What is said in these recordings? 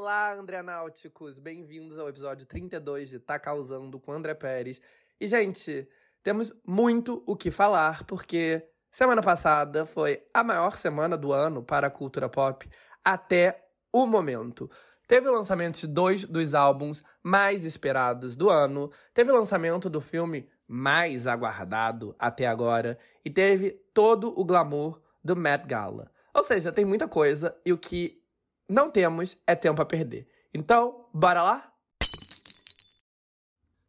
Olá, André Náuticos! Bem-vindos ao episódio 32 de Tá Causando com André Pérez. E, gente, temos muito o que falar, porque semana passada foi a maior semana do ano para a cultura pop até o momento. Teve o lançamento de dois dos álbuns mais esperados do ano, teve o lançamento do filme mais aguardado até agora, e teve todo o glamour do Met Gala. Ou seja, tem muita coisa e o que não temos é tempo a perder. Então, bora lá?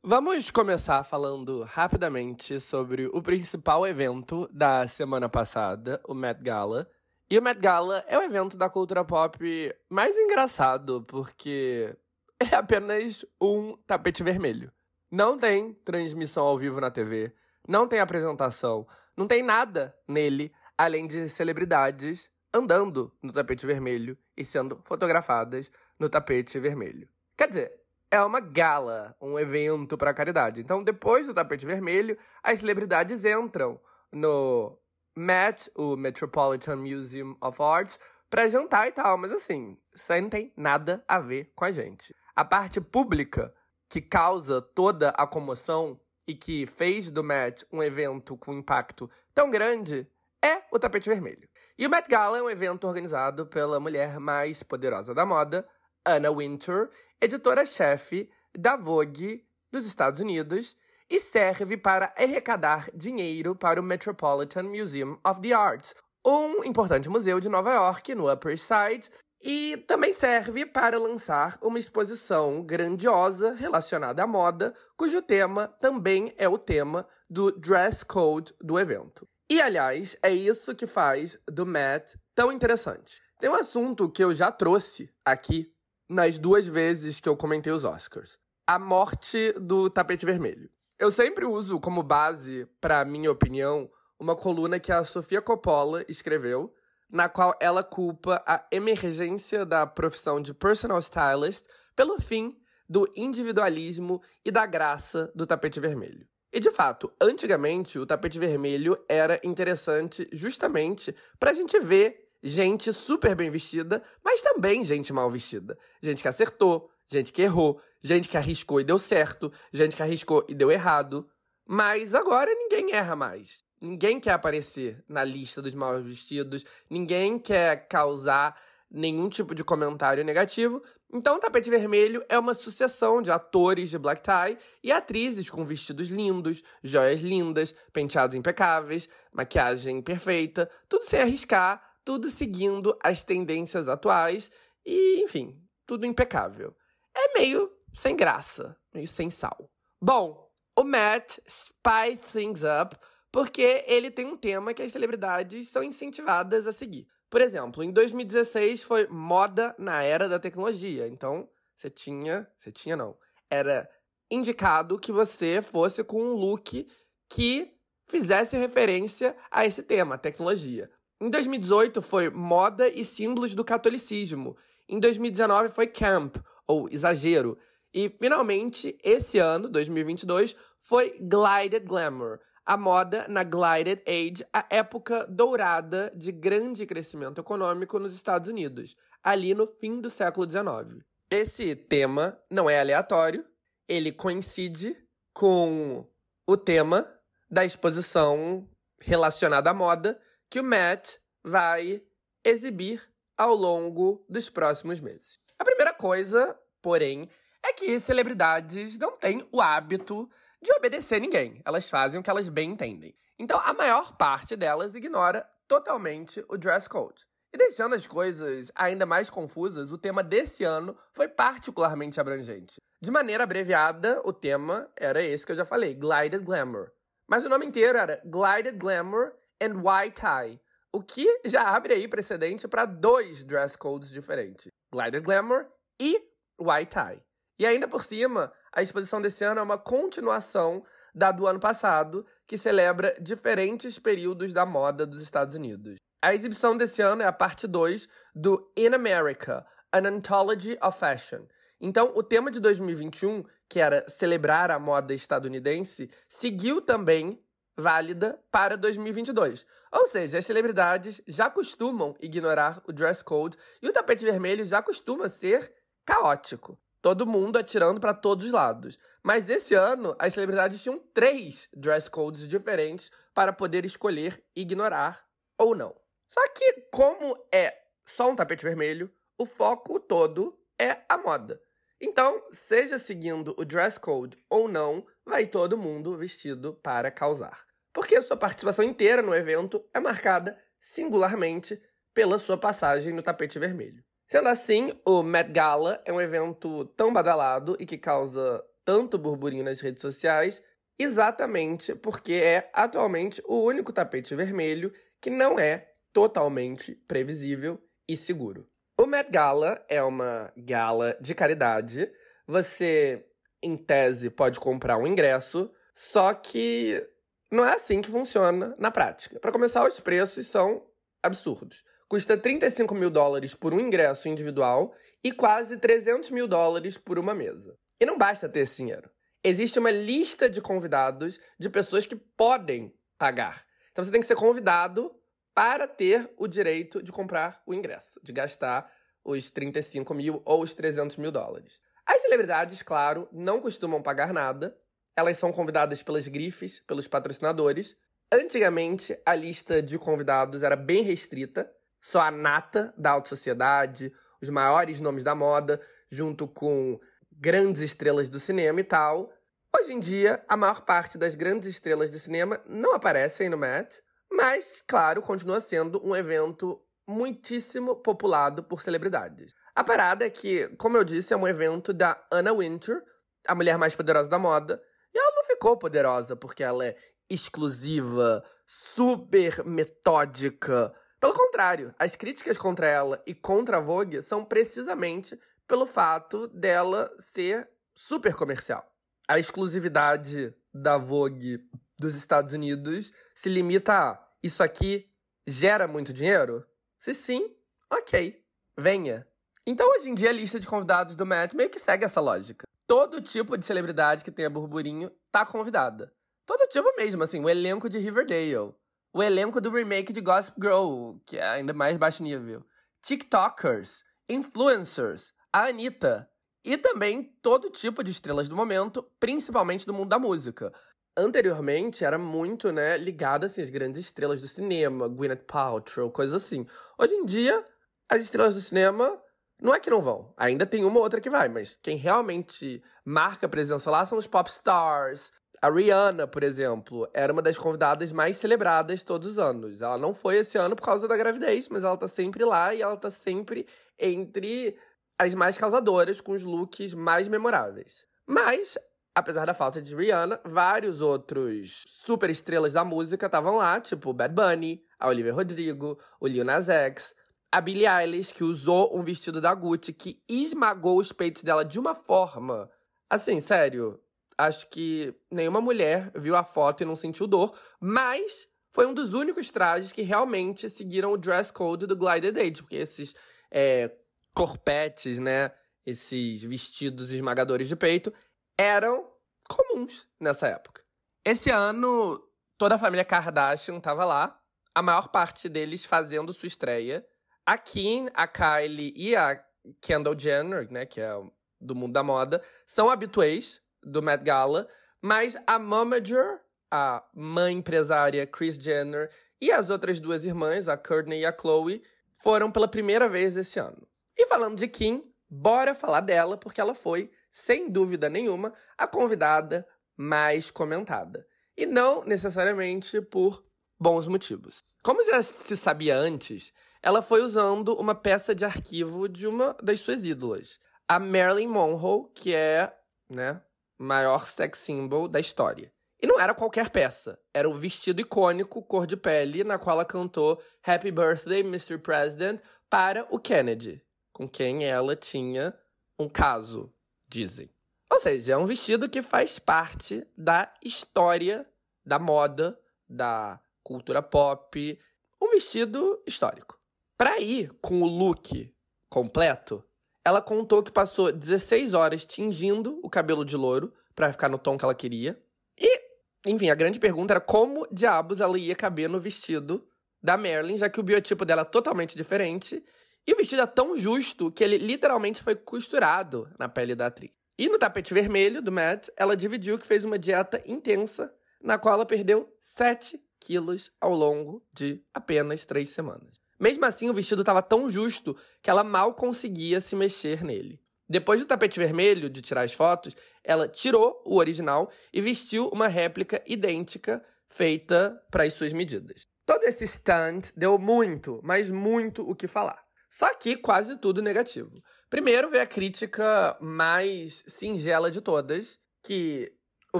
Vamos começar falando rapidamente sobre o principal evento da semana passada, o Met Gala. E o Met Gala é o evento da cultura pop mais engraçado, porque é apenas um tapete vermelho. Não tem transmissão ao vivo na TV, não tem apresentação, não tem nada nele além de celebridades andando no tapete vermelho e sendo fotografadas no tapete vermelho. Quer dizer, é uma gala, um evento para caridade. Então, depois do tapete vermelho, as celebridades entram no Met, o Metropolitan Museum of Arts, para jantar e tal. Mas assim, isso aí não tem nada a ver com a gente. A parte pública que causa toda a comoção e que fez do Met um evento com impacto tão grande é o tapete vermelho. E o Met Gala é um evento organizado pela mulher mais poderosa da moda, Anna Wintour, editora-chefe da Vogue dos Estados Unidos, e serve para arrecadar dinheiro para o Metropolitan Museum of the Arts, um importante museu de Nova York, no Upper East Side, e também serve para lançar uma exposição grandiosa relacionada à moda, cujo tema também é o tema do dress code do evento. E, aliás, é isso que faz do Met tão interessante. Tem um assunto que eu já trouxe aqui nas duas vezes que eu comentei os Oscars: a morte do tapete vermelho. Eu sempre uso como base, para minha opinião, uma coluna que a Sofia Coppola escreveu, na qual ela culpa a emergência da profissão de personal stylist pelo fim do individualismo e da graça do tapete vermelho. E de fato, antigamente o tapete vermelho era interessante justamente para a gente ver gente super bem vestida, mas também gente mal vestida. Gente que acertou, gente que errou, gente que arriscou e deu certo, gente que arriscou e deu errado. Mas agora ninguém erra mais. Ninguém quer aparecer na lista dos mal vestidos, ninguém quer causar nenhum tipo de comentário negativo. Então, o Tapete Vermelho é uma sucessão de atores de black tie e atrizes com vestidos lindos, joias lindas, penteados impecáveis, maquiagem perfeita, tudo sem arriscar, tudo seguindo as tendências atuais e, enfim, tudo impecável. É meio sem graça, meio sem sal. Bom, o Matt spy things up porque ele tem um tema que as celebridades são incentivadas a seguir. Por exemplo, em 2016 foi moda na era da tecnologia. Então, você tinha. Você tinha, não. Era indicado que você fosse com um look que fizesse referência a esse tema, tecnologia. Em 2018 foi moda e símbolos do catolicismo. Em 2019 foi camp, ou exagero. E finalmente, esse ano, 2022, foi glided glamour, a moda na Glided Age, a época dourada de grande crescimento econômico nos Estados Unidos, ali no fim do século XIX. Esse tema não é aleatório, ele coincide com o tema da exposição relacionada à moda que o Met vai exibir ao longo dos próximos meses. A primeira coisa, porém, é que celebridades não têm o hábito de obedecer ninguém. Elas fazem o que elas bem entendem. Então, a maior parte delas ignora totalmente o dress code. E deixando as coisas ainda mais confusas, o tema desse ano foi particularmente abrangente. De maneira abreviada, o tema era esse que eu já falei, Glided Glamour. Mas o nome inteiro era Glided Glamour and White Tie, o que já abre aí precedente para dois dress codes diferentes: Glided Glamour e White Tie. E ainda por cima, a exposição desse ano é uma continuação da do ano passado, que celebra diferentes períodos da moda dos Estados Unidos. A exibição desse ano é a parte 2 do In America, An Anthology of Fashion. Então, o tema de 2021, que era celebrar a moda estadunidense, seguiu também válida para 2022. Ou seja, as celebridades já costumam ignorar o dress code e o tapete vermelho já costuma ser caótico. Todo mundo atirando para todos os lados. Mas esse ano, as celebridades tinham três dress codes diferentes para poder escolher ignorar ou não. Só que, como é só um tapete vermelho, o foco todo é a moda. Então, seja seguindo o dress code ou não, vai todo mundo vestido para causar. Porque sua participação inteira no evento é marcada singularmente pela sua passagem no tapete vermelho. Sendo assim, o Met Gala é um evento tão badalado e que causa tanto burburinho nas redes sociais, exatamente porque é atualmente o único tapete vermelho que não é totalmente previsível e seguro. O Met Gala é uma gala de caridade. Você, em tese, pode comprar um ingresso, só que não é assim que funciona na prática. Para começar, os preços são absurdos. Custa 35 mil dólares por um ingresso individual e quase 300 mil dólares por uma mesa. E não basta ter esse dinheiro. Existe uma lista de convidados de pessoas que podem pagar. Então você tem que ser convidado para ter o direito de comprar o ingresso, de gastar os 35 mil ou os 300 mil dólares. As celebridades, claro, não costumam pagar nada. Elas são convidadas pelas grifes, pelos patrocinadores. Antigamente, a lista de convidados era bem restrita. Só a nata da alta sociedade, os maiores nomes da moda, junto com grandes estrelas do cinema e tal. Hoje em dia, a maior parte das grandes estrelas de cinema não aparecem no Met, mas, claro, continua sendo um evento muitíssimo populado por celebridades. A parada é que, como eu disse, é um evento da Anna Wintour, a mulher mais poderosa da moda, e ela não ficou poderosa porque ela é exclusiva, super metódica. Pelo contrário, as críticas contra ela e contra a Vogue são precisamente pelo fato dela ser super comercial. A exclusividade da Vogue dos Estados Unidos se limita a isso aqui gera muito dinheiro? Se sim, ok, venha. Então, hoje em dia, a lista de convidados do Met meio que segue essa lógica. Todo tipo de celebridade que tenha burburinho tá convidada. Todo tipo mesmo, assim, o elenco de Riverdale, o elenco do remake de Gossip Girl, que é ainda mais baixo nível, TikTokers, influencers, a Anitta, e também todo tipo de estrelas do momento, principalmente do mundo da música anteriormente era muito, né, ligado assim às grandes estrelas do cinema, Gwyneth Paltrow, coisas assim. Hoje em dia, as estrelas do cinema não é que não vão, ainda tem uma ou outra que vai, mas quem realmente marca presença lá são os pop stars. A Rihanna, por exemplo, era uma das convidadas mais celebradas todos os anos. Ela não foi esse ano por causa da gravidez, mas ela tá sempre lá e ela tá sempre entre as mais causadoras, com os looks mais memoráveis. Mas apesar da falta de Rihanna, vários outros super estrelas da música estavam lá, tipo Bad Bunny, a Olivia Rodrigo, o Lil Nas X, a Billie Eilish, que usou um vestido da Gucci que esmagou os peitos dela de uma forma. Assim, sério, acho que nenhuma mulher viu a foto e não sentiu dor, mas foi um dos únicos trajes que realmente seguiram o dress code do Glided Age, porque esses é, corpetes, né? Esses vestidos esmagadores de peito eram comuns nessa época. Esse ano, toda a família Kardashian estava lá, a maior parte deles fazendo sua estreia. A Kim, a Kylie e a Kendall Jenner, né, que é do mundo da moda, são habituês do Met Gala, mas a momager, a mãe empresária Kris Jenner e as outras duas irmãs, a Courtney e a Chloe, foram pela primeira vez esse ano. E falando de Kim, bora falar dela porque ela foi sem dúvida nenhuma, a convidada mais comentada. E não necessariamente por bons motivos. Como já se sabia antes, ela foi usando uma peça de arquivo de uma das suas ídolas, a Marilyn Monroe, que é, né, maior sex symbol da história. E não era qualquer peça, era o vestido icônico cor de pele na qual ela cantou Happy Birthday, Mr. President para o Kennedy, com quem ela tinha um caso dizem. Ou seja, é um vestido que faz parte da história da moda, da cultura pop, um vestido histórico. Para ir com o look completo, ela contou que passou 16 horas tingindo o cabelo de louro para ficar no tom que ela queria. E, enfim, a grande pergunta era como diabos ela ia caber no vestido da Marilyn, já que o biotipo dela é totalmente diferente E o vestido é tão justo que ele literalmente foi costurado na pele da atriz. E no tapete vermelho do Matt, ela dividiu que fez uma dieta intensa, na qual ela perdeu 7 quilos ao longo de apenas 3 semanas. Mesmo assim, o vestido estava tão justo que ela mal conseguia se mexer nele. Depois do tapete vermelho, de tirar as fotos, ela tirou o original e vestiu uma réplica idêntica feita para as suas medidas. Todo esse stunt deu muito, mas muito o que falar. Só que quase tudo negativo. Primeiro veio a crítica mais singela de todas, que o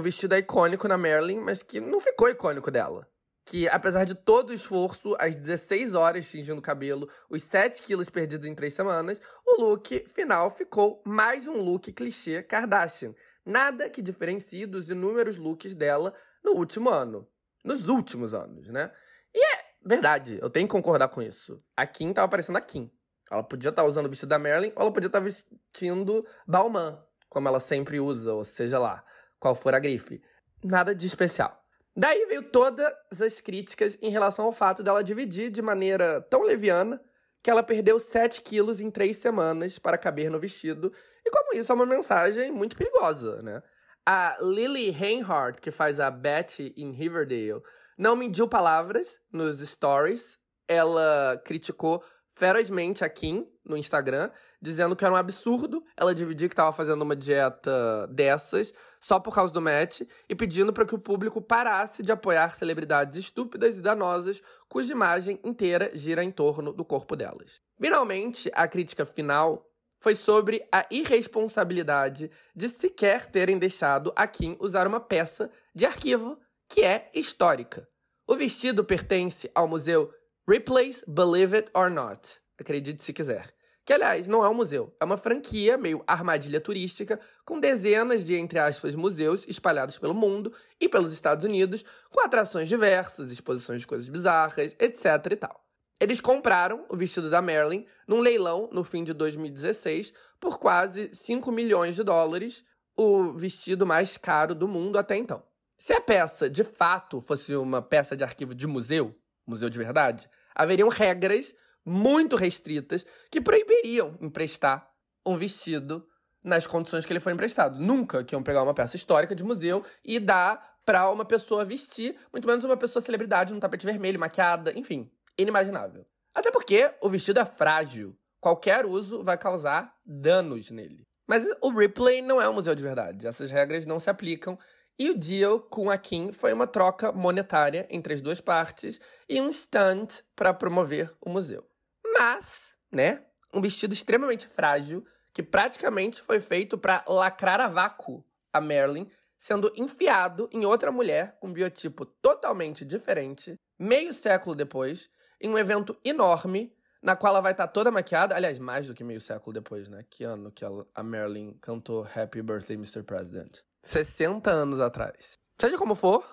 vestido é icônico na Marilyn, mas que não ficou icônico dela. Que, apesar de todo o esforço, as 16 horas tingindo o cabelo, os 7 quilos perdidos em 3 semanas, o look final ficou mais um look clichê Kardashian. Nada que diferencie dos inúmeros looks dela no último ano. Nos últimos anos, né? E é verdade, eu tenho que concordar com isso. A Kim tava parecendo a Kim. Ela podia estar tá usando o vestido da Marilyn ou ela podia estar tá vestindo Balmain, como ela sempre usa, ou seja lá, qual for a grife. Nada de especial. Daí veio todas as críticas em relação ao fato dela dividir de maneira tão leviana que ela perdeu 7 quilos em 3 semanas para caber no vestido, e como isso é uma mensagem muito perigosa, né? A Lily Reinhardt, que faz a Betty em Riverdale, não mediu palavras nos stories. Ela criticou ferozmente a Kim no Instagram, dizendo que era um absurdo ela dividir que estava fazendo uma dieta dessas só por causa do match e pedindo para que o público parasse de apoiar celebridades estúpidas e danosas cuja imagem inteira gira em torno do corpo delas. Finalmente, a crítica final foi sobre a irresponsabilidade de sequer terem deixado a Kim usar uma peça de arquivo que é histórica. O vestido pertence ao museu Ripley's Believe It or Not, acredite se quiser. Que, aliás, não é um museu, é uma franquia meio armadilha turística com dezenas de, entre aspas, museus espalhados pelo mundo e pelos Estados Unidos, com atrações diversas, exposições de coisas bizarras, etc e tal. Eles compraram o vestido da Marilyn num leilão no fim de 2016 por quase 5 milhões de dólares, o vestido mais caro do mundo até então. Se a peça de fato fosse uma peça de arquivo de museu, museu de verdade, haveriam regras muito restritas que proibiriam emprestar um vestido nas condições que ele foi emprestado. Nunca que iam pegar uma peça histórica de museu e dar para uma pessoa vestir, muito menos uma pessoa celebridade num tapete vermelho, maquiada, enfim, inimaginável. Até porque o vestido é frágil. Qualquer uso vai causar danos nele. Mas o Ripley não é um museu de verdade. Essas regras não se aplicam e o deal com a Kim foi uma troca monetária entre as duas partes e um stunt para promover o museu. Mas, né, um vestido extremamente frágil que praticamente foi feito para lacrar a vácuo a Marilyn, sendo enfiado em outra mulher com um biotipo totalmente diferente, meio século depois, em um evento enorme na qual ela vai estar tá toda maquiada, aliás, mais do que meio século depois, né? Que ano que a Marilyn cantou Happy Birthday, Mr. President? 60 anos atrás. Seja como for,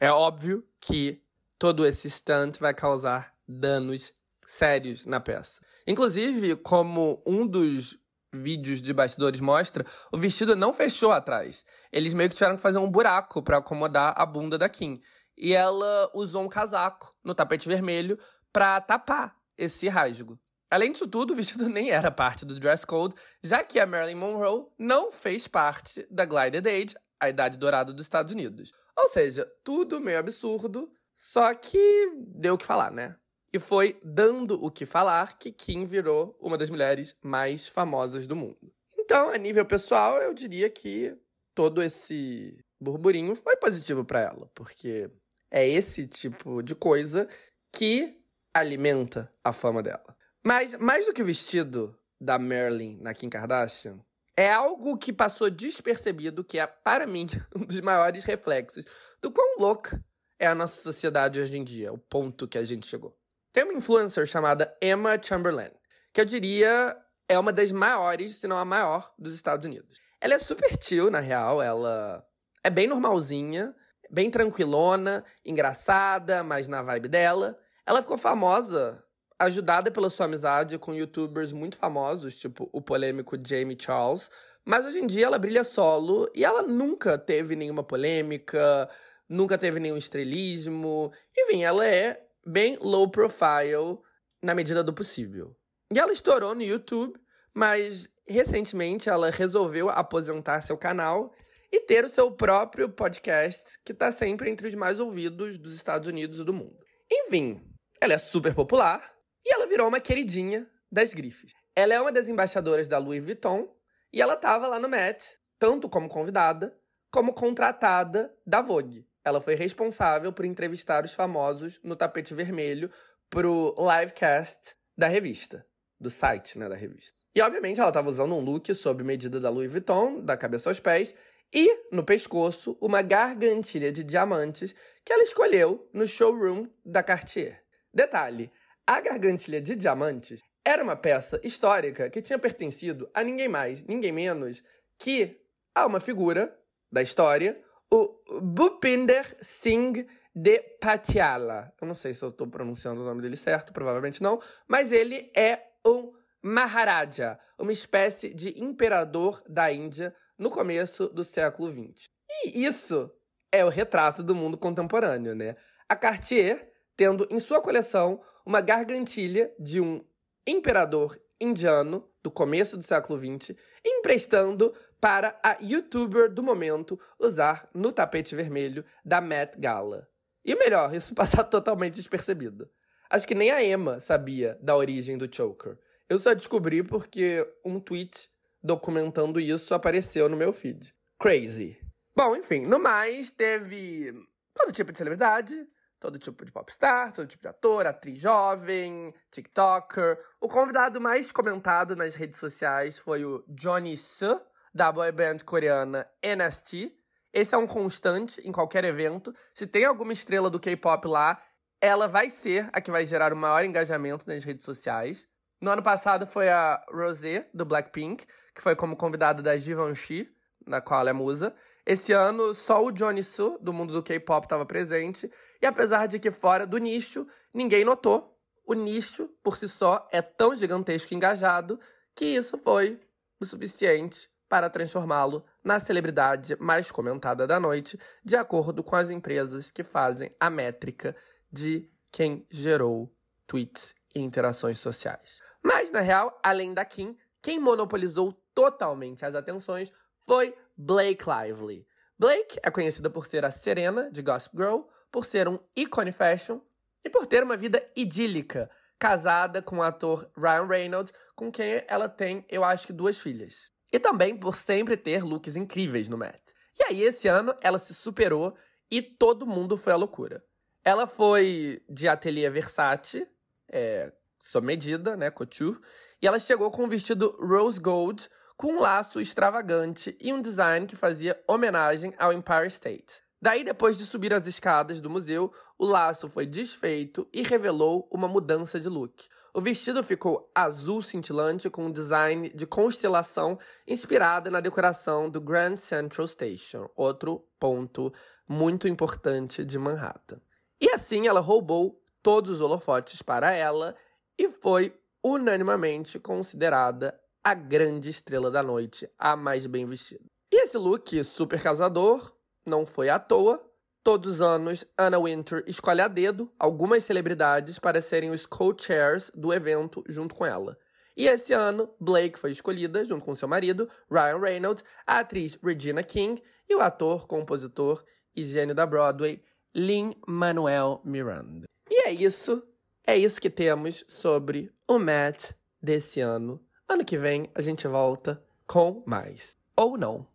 é óbvio que todo esse stunt vai causar danos sérios na peça. Inclusive, como um dos vídeos de bastidores mostra, o vestido não fechou atrás. Eles meio que tiveram que fazer um buraco para acomodar a bunda da Kim. E ela usou um casaco no tapete vermelho para tapar esse rasgo. Além disso tudo, o vestido nem era parte do dress code, já que a Marilyn Monroe não fez parte da Glided Age, a idade dourada dos Estados Unidos. Ou seja, tudo meio absurdo, só que deu o que falar, né? E foi dando o que falar que Kim virou uma das mulheres mais famosas do mundo. Então, a nível pessoal, eu diria que todo esse burburinho foi positivo para ela, porque é esse tipo de coisa que alimenta a fama dela. Mas, mais do que o vestido da Marilyn na Kim Kardashian, é algo que passou despercebido, que é, para mim, um dos maiores reflexos do quão louca é a nossa sociedade hoje em dia, o ponto que a gente chegou. Tem uma influencer chamada Emma Chamberlain, que eu diria é uma das maiores, se não a maior, dos Estados Unidos. Ela é super chill, na real, ela é bem normalzinha, bem tranquilona, engraçada, mas na vibe dela. Ela ficou famosa ajudada pela sua amizade com youtubers muito famosos, tipo o polêmico Jamie Charles, mas hoje em dia ela brilha solo e ela nunca teve nenhuma polêmica, nunca teve nenhum estrelismo. Enfim, ela é bem low profile na medida do possível. E ela estourou no YouTube, mas recentemente ela resolveu aposentar seu canal e ter o seu próprio podcast, que está sempre entre os mais ouvidos dos Estados Unidos e do mundo. Enfim, ela é super popular e ela virou uma queridinha das grifes. Ela é uma das embaixadoras da Louis Vuitton e ela estava lá no Met, tanto como convidada, como contratada da Vogue. Ela foi responsável por entrevistar os famosos no tapete vermelho pro livecast da revista, do site, né, da revista. E obviamente ela estava usando um look sob medida da Louis Vuitton, da cabeça aos pés, e no pescoço uma gargantilha de diamantes que ela escolheu no showroom da Cartier. Detalhe: a gargantilha de diamantes era uma peça histórica que tinha pertencido a ninguém mais, ninguém menos que a uma figura da história, o Bhupinder Singh de Patiala. Eu não sei se eu estou pronunciando o nome dele certo, provavelmente não, mas ele é um Maharaja, uma espécie de imperador da Índia no começo do século XX. E isso é o retrato do mundo contemporâneo, né? A Cartier tendo em sua coleção uma gargantilha de um imperador indiano do começo do século XX, emprestando para a youtuber do momento usar no tapete vermelho da Met Gala. E o melhor, isso passar totalmente despercebido. Acho que nem a Emma sabia da origem do choker. Eu só descobri porque um tweet documentando isso apareceu no meu feed. Crazy. Bom, enfim, no mais, teve todo tipo de celebridade, todo tipo de popstar, todo tipo de ator, atriz jovem, TikToker. O convidado mais comentado nas redes sociais foi o Johnny Suh, da boy band coreana NST. Esse é um constante em qualquer evento. Se tem alguma estrela do K-pop lá, ela vai ser a que vai gerar o maior engajamento nas redes sociais. No ano passado foi a Rosé, do Blackpink, que foi como convidada da Givenchy, na qual ela é musa. Esse ano, só o Johnny Su, do mundo do K-pop, estava presente. E apesar de que fora do nicho, ninguém notou, o nicho, por si só, é tão gigantesco e engajado que isso foi o suficiente para transformá-lo na celebridade mais comentada da noite, de acordo com as empresas que fazem a métrica de quem gerou tweets e interações sociais. Mas, na real, além da Kim, quem monopolizou totalmente as atenções foi Blake Lively. Blake é conhecida por ser a Serena de Gossip Girl, por ser um ícone fashion e por ter uma vida idílica, casada com o ator Ryan Reynolds, com quem ela tem, eu acho que, duas filhas. E também por sempre ter looks incríveis no Met. E aí, esse ano, ela se superou e todo mundo foi à loucura. Ela foi de ateliê Versace, é, sob medida, né, couture, e ela chegou com um vestido rose gold, com um laço extravagante e um design que fazia homenagem ao Empire State. Daí, depois de subir as escadas do museu, o laço foi desfeito e revelou uma mudança de look. O vestido ficou azul cintilante com um design de constelação inspirada na decoração do Grand Central Station, outro ponto muito importante de Manhattan. E assim ela roubou todos os holofotes para ela e foi unanimamente considerada a grande estrela da noite, a mais bem vestida. E esse look super casador não foi à toa, Todos os anos, Anna Winter escolhe a dedo algumas celebridades para serem os co-chairs do evento junto com ela. E esse ano, Blake foi escolhida, junto com seu marido, Ryan Reynolds, a atriz Regina King e o ator, compositor e gênio da Broadway, Lin-Manuel Miranda. E é isso. É isso que temos sobre o Met desse ano. Ano que vem a gente volta com mais. Ou não.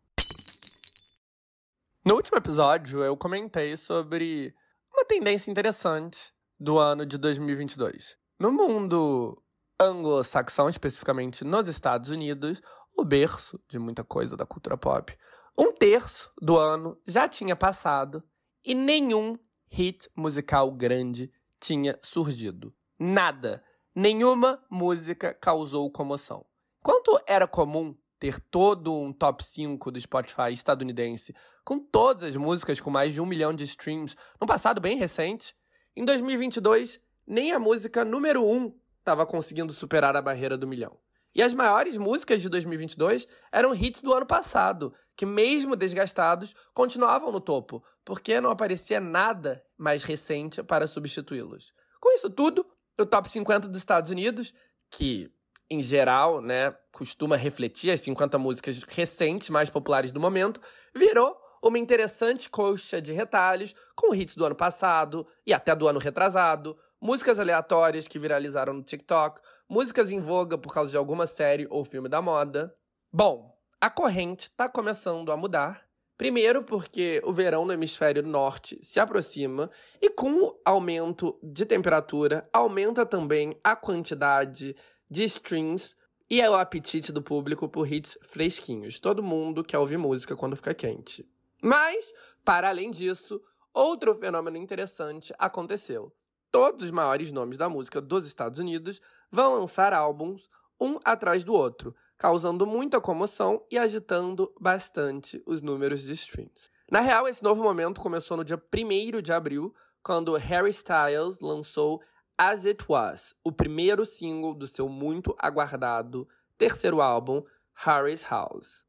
No último episódio, eu comentei sobre uma tendência interessante do ano de 2022. No mundo anglo-saxão, especificamente nos Estados Unidos, o berço de muita coisa da cultura pop, um terço do ano já tinha passado e nenhum hit musical grande tinha surgido. Nada. Nenhuma música causou comoção. Quanto era comum ter todo um top 5 do Spotify estadunidense, com todas as músicas com mais de um milhão de streams, no passado bem recente, em 2022, nem a música número 1 um estava conseguindo superar a barreira do milhão. E as maiores músicas de 2022 eram hits do ano passado, que, mesmo desgastados, continuavam no topo, porque não aparecia nada mais recente para substituí-los. Com isso tudo, o top 50 dos Estados Unidos, que em geral, né, costuma refletir as 50 músicas recentes mais populares do momento, virou uma interessante coxa de retalhos com hits do ano passado e até do ano retrasado, músicas aleatórias que viralizaram no TikTok, músicas em voga por causa de alguma série ou filme da moda. Bom, a corrente está começando a mudar. Primeiro, porque o verão no hemisfério norte se aproxima e, com o aumento de temperatura, aumenta também a quantidade de streams e o apetite do público por hits fresquinhos. Todo mundo quer ouvir música quando fica quente. Mas, para além disso, outro fenômeno interessante aconteceu. Todos os maiores nomes da música dos Estados Unidos vão lançar álbuns um atrás do outro, causando muita comoção e agitando bastante os números de streams. Na real, esse novo momento começou no dia 1 de abril, quando Harry Styles lançou As It Was, o primeiro single do seu muito aguardado terceiro álbum, Harry's House.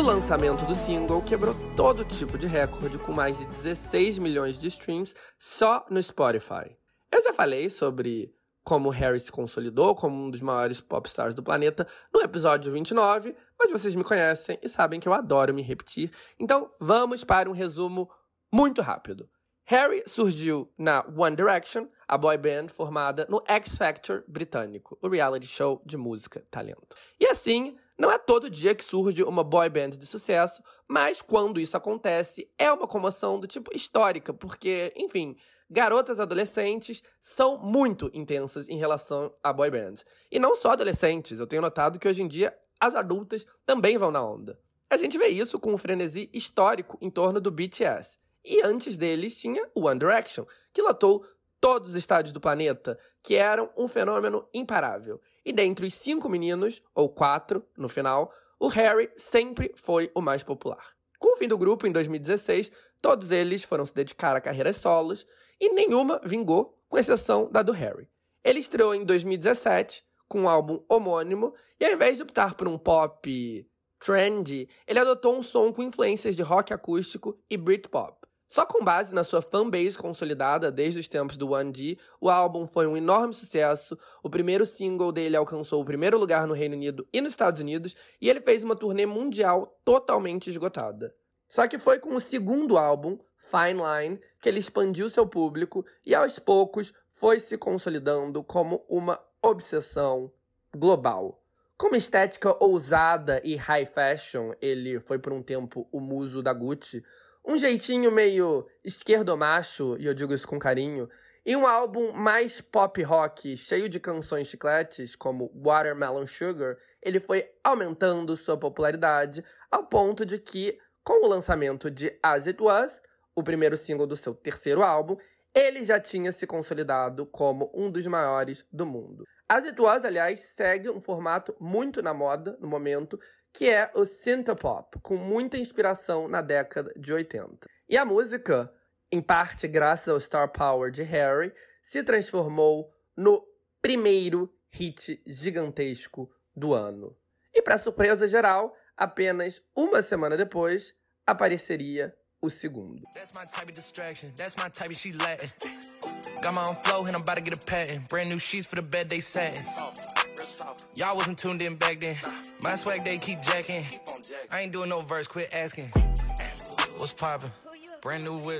O lançamento do single quebrou todo tipo de recorde, com mais de 16 milhões de streams só no Spotify. Eu já falei sobre como Harry se consolidou como um dos maiores popstars do planeta no episódio 29, mas vocês me conhecem e sabem que eu adoro me repetir, então vamos para um resumo muito rápido. Harry surgiu na One Direction, a boy band formada no X Factor britânico, o reality show de música talento. E assim, não é todo dia que surge uma boy band de sucesso, mas quando isso acontece, é uma comoção do tipo histórica, porque, enfim, garotas adolescentes são muito intensas em relação a boy bands. E não só adolescentes, eu tenho notado que hoje em dia as adultas também vão na onda. A gente vê isso com um frenesi histórico em torno do BTS. E antes deles tinha o One Direction, que lotou todos os estádios do planeta, que eram um fenômeno imparável. E dentre os cinco meninos, ou quatro no final, o Harry sempre foi o mais popular. Com o fim do grupo, em 2016, todos eles foram se dedicar a carreiras solos e nenhuma vingou, com exceção da do Harry. Ele estreou em 2017 com um álbum homônimo e ao invés de optar por um pop trendy, ele adotou um som com influências de rock acústico e Britpop. Só com base na sua fanbase consolidada desde os tempos do 1D, o álbum foi um enorme sucesso. O primeiro single dele alcançou o primeiro lugar no Reino Unido e nos Estados Unidos, e ele fez uma turnê mundial totalmente esgotada. Só que foi com o segundo álbum, Fine Line, que ele expandiu seu público e aos poucos foi se consolidando como uma obsessão global. Com uma estética ousada e high fashion, ele foi por um tempo o muso da Gucci, um jeitinho meio esquerdomacho, e eu digo isso com carinho, e um álbum mais pop rock, cheio de canções chicletes, como Watermelon Sugar, ele foi aumentando sua popularidade ao ponto de que, com o lançamento de As It Was, o primeiro single do seu terceiro álbum, ele já tinha se consolidado como um dos maiores do mundo. As It Was, aliás, segue um formato muito na moda no momento, que é o synthpop, com muita inspiração na década de 80. E a música, em parte graças ao star power de Harry, se transformou no primeiro hit gigantesco do ano. E para surpresa geral, apenas uma semana depois apareceria o segundo. Y'all wasn't tuned in back then. My swag they keep jacking. I ain't doing no verse, quit asking. What's poppin'?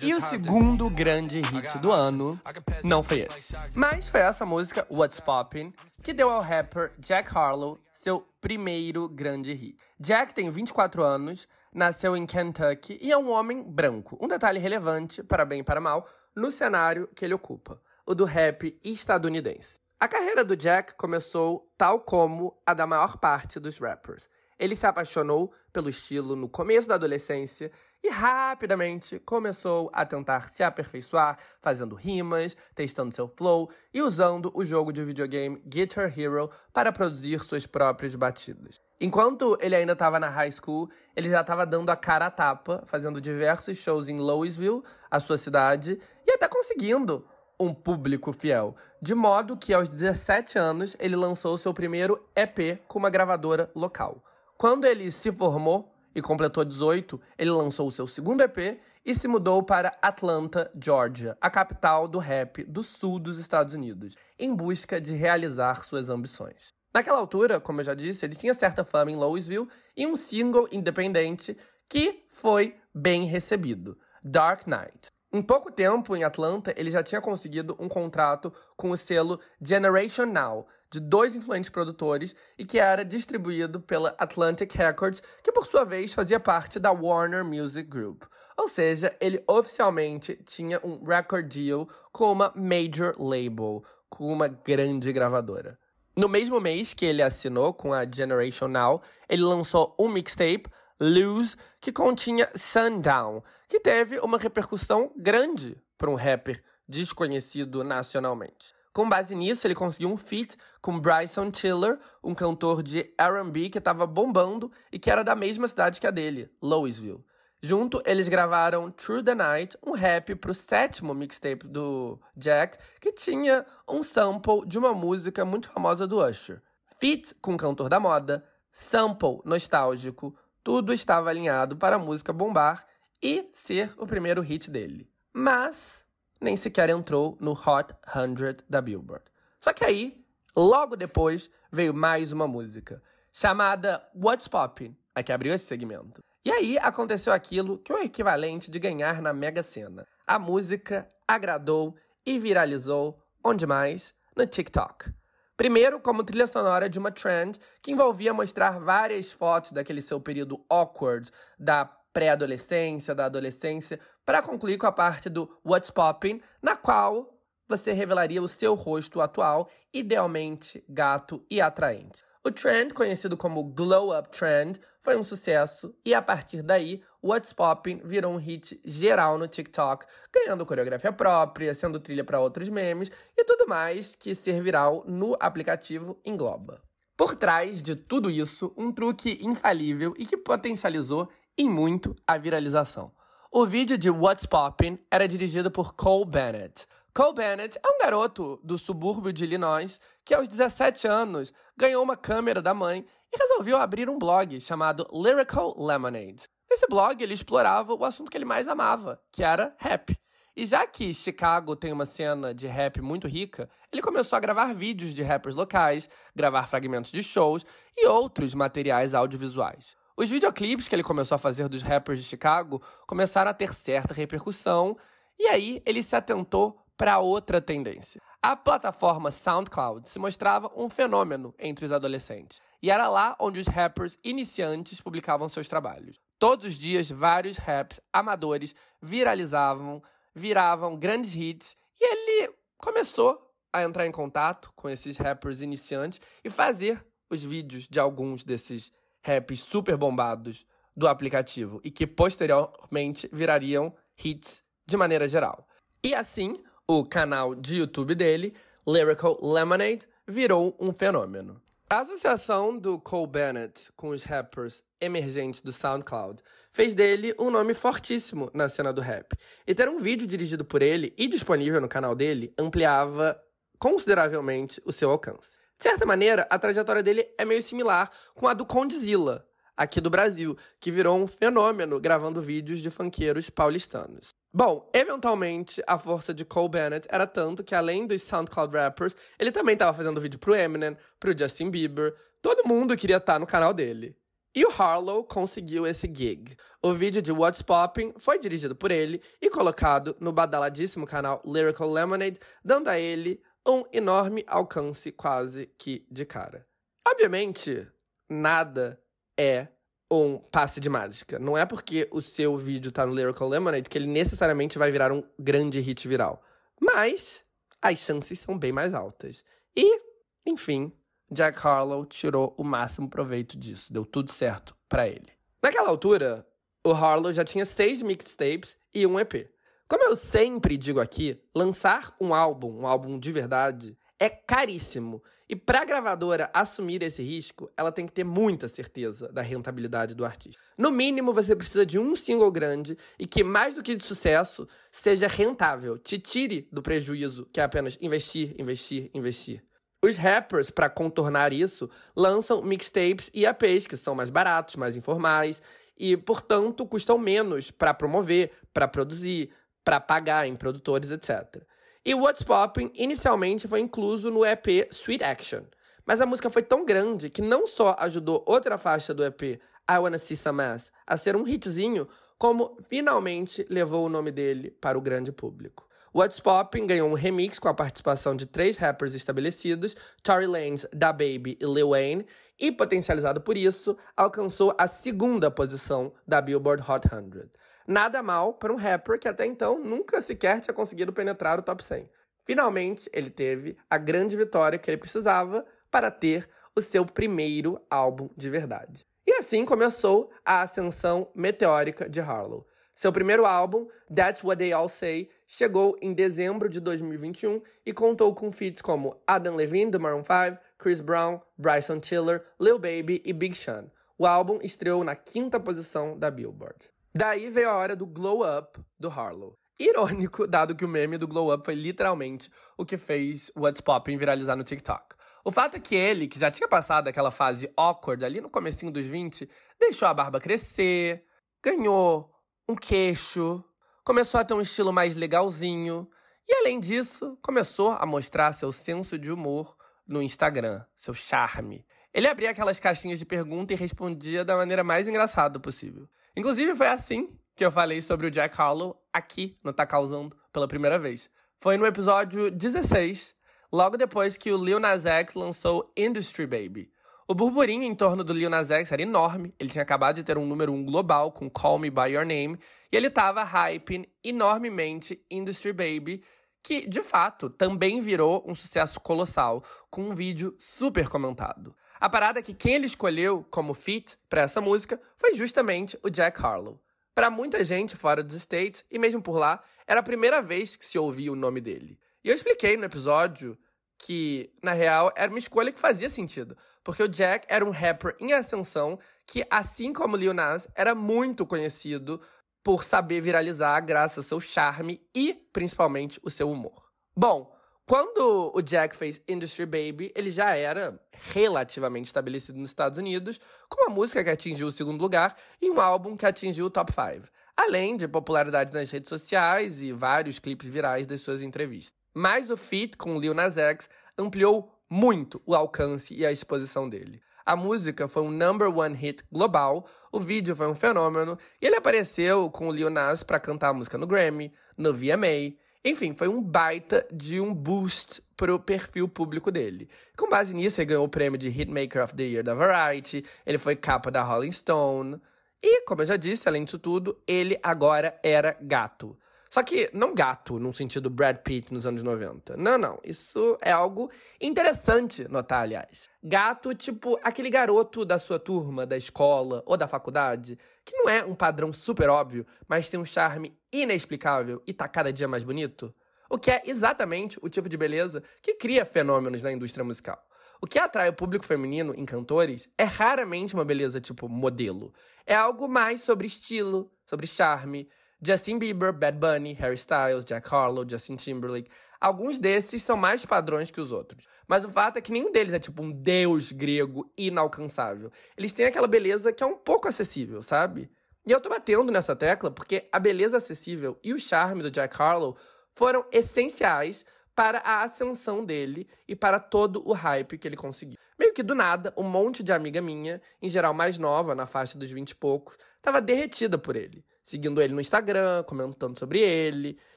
E o segundo grande hit do ano não foi esse. Mas foi essa música, What's Poppin', que deu ao rapper Jack Harlow seu primeiro grande hit. Jack tem 24 anos, nasceu em Kentucky e é um homem branco. Um detalhe relevante, para bem e para mal, no cenário que ele ocupa, o do rap estadunidense. A carreira do Jack começou tal como a da maior parte dos rappers. Ele se apaixonou pelo estilo no começo da adolescência e rapidamente começou a tentar se aperfeiçoar, fazendo rimas, testando seu flow e usando o jogo de videogame Guitar Hero para produzir suas próprias batidas. Enquanto ele ainda estava na high school, ele já estava dando a cara a tapa, fazendo diversos shows em Louisville, a sua cidade, e até conseguindo um público fiel, de modo que aos 17 anos ele lançou seu primeiro EP com uma gravadora local. Quando ele se formou e completou 18, ele lançou seu segundo EP e se mudou para Atlanta, Georgia, a capital do rap do sul dos Estados Unidos, em busca de realizar suas ambições. Naquela altura, como eu já disse, ele tinha certa fama em Louisville e um single independente que foi bem recebido, Dark Knight. Em pouco tempo, em Atlanta, ele já tinha conseguido um contrato com o selo Generation Now, de dois influentes produtores, e que era distribuído pela Atlantic Records, que por sua vez fazia parte da Warner Music Group. Ou seja, ele oficialmente tinha um record deal com uma major label, com uma grande gravadora. No mesmo mês que ele assinou com a Generation Now, ele lançou um mixtape, Lose, que continha Sundown, que teve uma repercussão grande para um rapper desconhecido nacionalmente. Com base nisso, ele conseguiu um feat com Bryson Tiller, um cantor de R&B que estava bombando e que era da mesma cidade que a dele, Louisville. Junto, eles gravaram True the Night, um rap pro sétimo mixtape do Jack, que tinha um sample de uma música muito famosa do Usher. Feat com o cantor da moda, sample nostálgico, tudo estava alinhado para a música bombar e ser o primeiro hit dele. Mas nem sequer entrou no Hot 100 da Billboard. Só que aí, logo depois, veio mais uma música, chamada What's Poppin', a que abriu esse segmento. E aí aconteceu aquilo que é o equivalente de ganhar na Mega Sena. A música agradou e viralizou, onde mais? No TikTok. Primeiro, como trilha sonora de uma trend que envolvia mostrar várias fotos daquele seu período awkward da pré-adolescência, da adolescência, para concluir com a parte do What's Poppin', na qual você revelaria o seu rosto atual, idealmente gato e atraente. O trend, conhecido como Glow Up Trend, foi um sucesso e a partir daí, What's Poppin' virou um hit geral no TikTok, ganhando coreografia própria, sendo trilha para outros memes e tudo mais que ser viral no aplicativo engloba. Por trás de tudo isso, um truque infalível e que potencializou em muito a viralização. O vídeo de What's Poppin' era dirigido por Cole Bennett. Cole Bennett é um garoto do subúrbio de Illinois que, aos 17 anos, ganhou uma câmera da mãe e resolveu abrir um blog chamado Lyrical Lemonade. Nesse blog, ele explorava o assunto que ele mais amava, que era rap. E já que Chicago tem uma cena de rap muito rica, ele começou a gravar vídeos de rappers locais, gravar fragmentos de shows e outros materiais audiovisuais. Os videoclipes que ele começou a fazer dos rappers de Chicago começaram a ter certa repercussão, e aí ele se atentou para outra tendência. A plataforma SoundCloud se mostrava um fenômeno entre os adolescentes, e era lá onde os rappers iniciantes publicavam seus trabalhos. Todos os dias, vários raps amadores viralizavam, viravam grandes hits, e ele começou a entrar em contato com esses rappers iniciantes e fazer os vídeos de alguns desses raps super bombados do aplicativo e que posteriormente virariam hits de maneira geral. E assim, o canal de YouTube dele, Lyrical Lemonade, virou um fenômeno. A associação do Cole Bennett com os rappers emergentes do SoundCloud fez dele um nome fortíssimo na cena do rap. E ter um vídeo dirigido por ele e disponível no canal dele ampliava consideravelmente o seu alcance. De certa maneira, a trajetória dele é meio similar com a do Condzilla, aqui do Brasil, que virou um fenômeno gravando vídeos de funkeiros paulistanos. Bom, eventualmente a força de Cole Bennett era tanto que além dos SoundCloud rappers, ele também estava fazendo vídeo pro Eminem, pro Justin Bieber, todo mundo queria estar tá no canal dele. E o Harlow conseguiu esse gig. O vídeo de What's Poppin' foi dirigido por ele e colocado no badaladíssimo canal Lyrical Lemonade, dando a ele um enorme alcance quase que de cara. Obviamente, nada é um passe de mágica. Não é porque o seu vídeo tá no Lyrical Lemonade que ele necessariamente vai virar um grande hit viral. Mas as chances são bem mais altas. E, enfim, Jack Harlow tirou o máximo proveito disso. Deu tudo certo para ele. Naquela altura, o Harlow já tinha seis mixtapes e um EP. Como eu sempre digo aqui, lançar um álbum, um álbum de verdade, é caríssimo. E para a gravadora assumir esse risco, ela tem que ter muita certeza da rentabilidade do artista. No mínimo, você precisa de um single grande e que, mais do que de sucesso, seja rentável, te tire do prejuízo, que é apenas investir, investir, investir. Os rappers, para contornar isso, lançam mixtapes e EPs que são mais baratos, mais informais e, portanto, custam menos para promover, para produzir, para pagar em produtores, etc. E What's Poppin' inicialmente foi incluso no EP Sweet Action. Mas a música foi tão grande que não só ajudou outra faixa do EP, I Wanna See Some Ass, a ser um hitzinho, como finalmente levou o nome dele para o grande público. What's Poppin' ganhou um remix com a participação de três rappers estabelecidos, Tory Lanez, Da Baby e Lil Wayne, e potencializado por isso, alcançou a segunda posição da Billboard Hot 100. Nada mal para um rapper que até então nunca sequer tinha conseguido penetrar o top 100. Finalmente, ele teve a grande vitória que ele precisava para ter o seu primeiro álbum de verdade. E assim começou a ascensão meteórica de Harlow. Seu primeiro álbum, That's What They All Say, chegou em dezembro de 2021 e contou com feats como Adam Levine, do Maroon 5, Chris Brown, Bryson Tiller, Lil Baby e Big Sean. O álbum estreou na quinta posição da Billboard. Daí veio a hora do glow up do Harlow. Irônico, dado que o meme do glow up foi literalmente o que fez What's Poppin' viralizar no TikTok. O fato é que ele, que já tinha passado aquela fase awkward ali no comecinho dos 20, deixou a barba crescer, ganhou um queixo, começou a ter um estilo mais legalzinho e além disso, começou a mostrar seu senso de humor no Instagram, seu charme. Ele abria aquelas caixinhas de pergunta e respondia da maneira mais engraçada possível. Inclusive, foi assim que eu falei sobre o Jack Harlow aqui no Tá Causando pela primeira vez. Foi no episódio 16, logo depois que o Lil Nas X lançou Industry Baby. O burburinho em torno do Lil Nas X era enorme, ele tinha acabado de ter um número 1 global com Call Me By Your Name, e ele tava hyping enormemente Industry Baby, que, de fato, também virou um sucesso colossal, com um vídeo super comentado. A parada é que quem ele escolheu como feat para essa música foi justamente o Jack Harlow. Para muita gente fora dos States, e mesmo por lá, era a primeira vez que se ouvia o nome dele. E eu expliquei no episódio que, na real, era uma escolha que fazia sentido, porque o Jack era um rapper em ascensão que, assim como Lil Nas, era muito conhecido por saber viralizar graças ao seu charme e, principalmente, o seu humor. Bom, quando o Jack fez Industry Baby, ele já era relativamente estabelecido nos Estados Unidos, com uma música que atingiu o segundo lugar e um álbum que atingiu o top 5, além de popularidade nas redes sociais e vários clipes virais das suas entrevistas. Mas o feat com Lil Nas X ampliou muito o alcance e a exposição dele. A música foi um number one hit global, o vídeo foi um fenômeno e ele apareceu com o Lil Nas para cantar a música no Grammy, no VMA enfim, foi um baita de um boost pro perfil público dele. Com base nisso, ele ganhou o prêmio de Hitmaker of the Year da Variety, ele foi capa da Rolling Stone. E, como eu já disse, além disso tudo, ele agora era gato. Só que não gato num sentido Brad Pitt nos anos 90. Não, não. Isso é algo interessante notar, aliás. Gato, tipo aquele garoto da sua turma, da escola ou da faculdade, que não é um padrão super óbvio, mas tem um charme inexplicável e tá cada dia mais bonito. O que é exatamente o tipo de beleza que cria fenômenos na indústria musical. O que atrai o público feminino em cantores é raramente uma beleza tipo modelo. É algo mais sobre estilo, sobre charme, Justin Bieber, Bad Bunny, Harry Styles, Jack Harlow, Justin Timberlake. Alguns desses são mais padrões que os outros. Mas o fato é que nenhum deles é tipo um deus grego inalcançável. Eles têm aquela beleza que é um pouco acessível, sabe? E eu tô batendo nessa tecla porque a beleza acessível e o charme do Jack Harlow foram essenciais para a ascensão dele e para todo o hype que ele conseguiu. Meio que do nada, um monte de amiga minha, em geral mais nova, na faixa dos 20 e poucos, tava derretida por ele seguindo ele no Instagram, comentando sobre ele.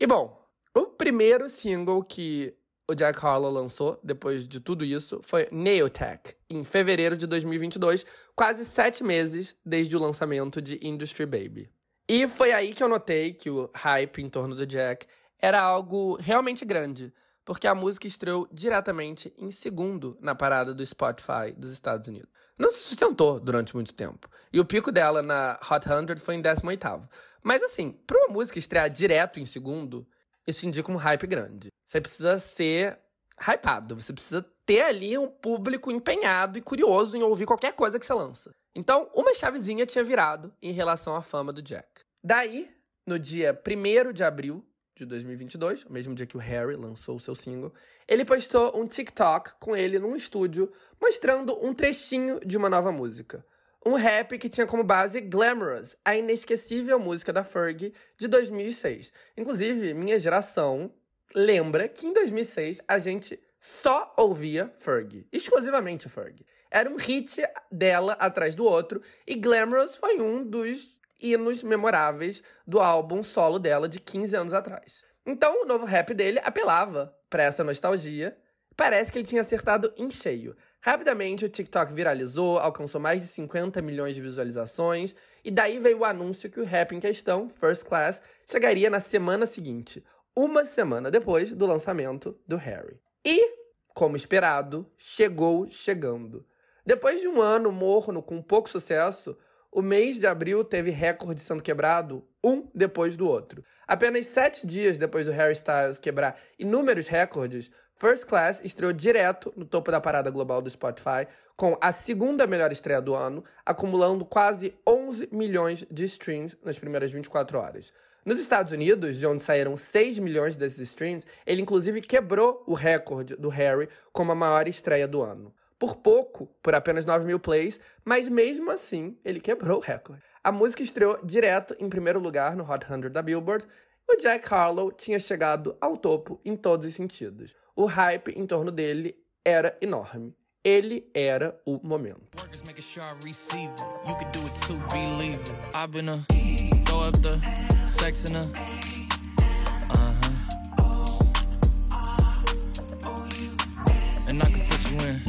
E bom, o primeiro single que o Jack Harlow lançou depois de tudo isso foi Nail Tech, em fevereiro de 2022, quase sete meses desde o lançamento de Industry Baby. E foi aí que eu notei que o hype em torno do Jack era algo realmente grande, porque a música estreou diretamente em segundo na parada do Spotify dos Estados Unidos não se sustentou durante muito tempo. E o pico dela na Hot 100 foi em 18 Mas assim, para uma música estrear direto em segundo, isso indica um hype grande. Você precisa ser hypado, você precisa ter ali um público empenhado e curioso em ouvir qualquer coisa que você lança. Então, uma chavezinha tinha virado em relação à fama do Jack. Daí, no dia 1 de abril de 2022, o mesmo dia que o Harry lançou o seu single, ele postou um TikTok com ele num estúdio mostrando um trechinho de uma nova música. Um rap que tinha como base Glamorous, a inesquecível música da Fergie de 2006. Inclusive, minha geração lembra que em 2006 a gente só ouvia Fergie, exclusivamente Fergie. Era um hit dela atrás do outro e Glamorous foi um dos hinos memoráveis do álbum solo dela de 15 anos atrás. Então, o novo rap dele apelava para essa nostalgia. Parece que ele tinha acertado em cheio. Rapidamente, o TikTok viralizou, alcançou mais de 50 milhões de visualizações, e daí veio o anúncio que o rap em questão, First Class, chegaria na semana seguinte, uma semana depois do lançamento do Harry. E, como esperado, chegou chegando. Depois de um ano morno com pouco sucesso, o mês de abril teve recorde sendo quebrado, um depois do outro. Apenas sete dias depois do Harry Styles quebrar inúmeros recordes, First Class estreou direto no topo da parada global do Spotify, com a segunda melhor estreia do ano, acumulando quase 11 milhões de streams nas primeiras 24 horas. Nos Estados Unidos, de onde saíram 6 milhões desses streams, ele inclusive quebrou o recorde do Harry como a maior estreia do ano. Por pouco, por apenas 9 mil plays, mas mesmo assim ele quebrou o recorde. A música estreou direto em primeiro lugar no Hot 100 da Billboard. O Jack Harlow tinha chegado ao topo em todos os sentidos. O hype em torno dele era enorme. Ele era o momento. sex in her. Uh huh. And I can put you in.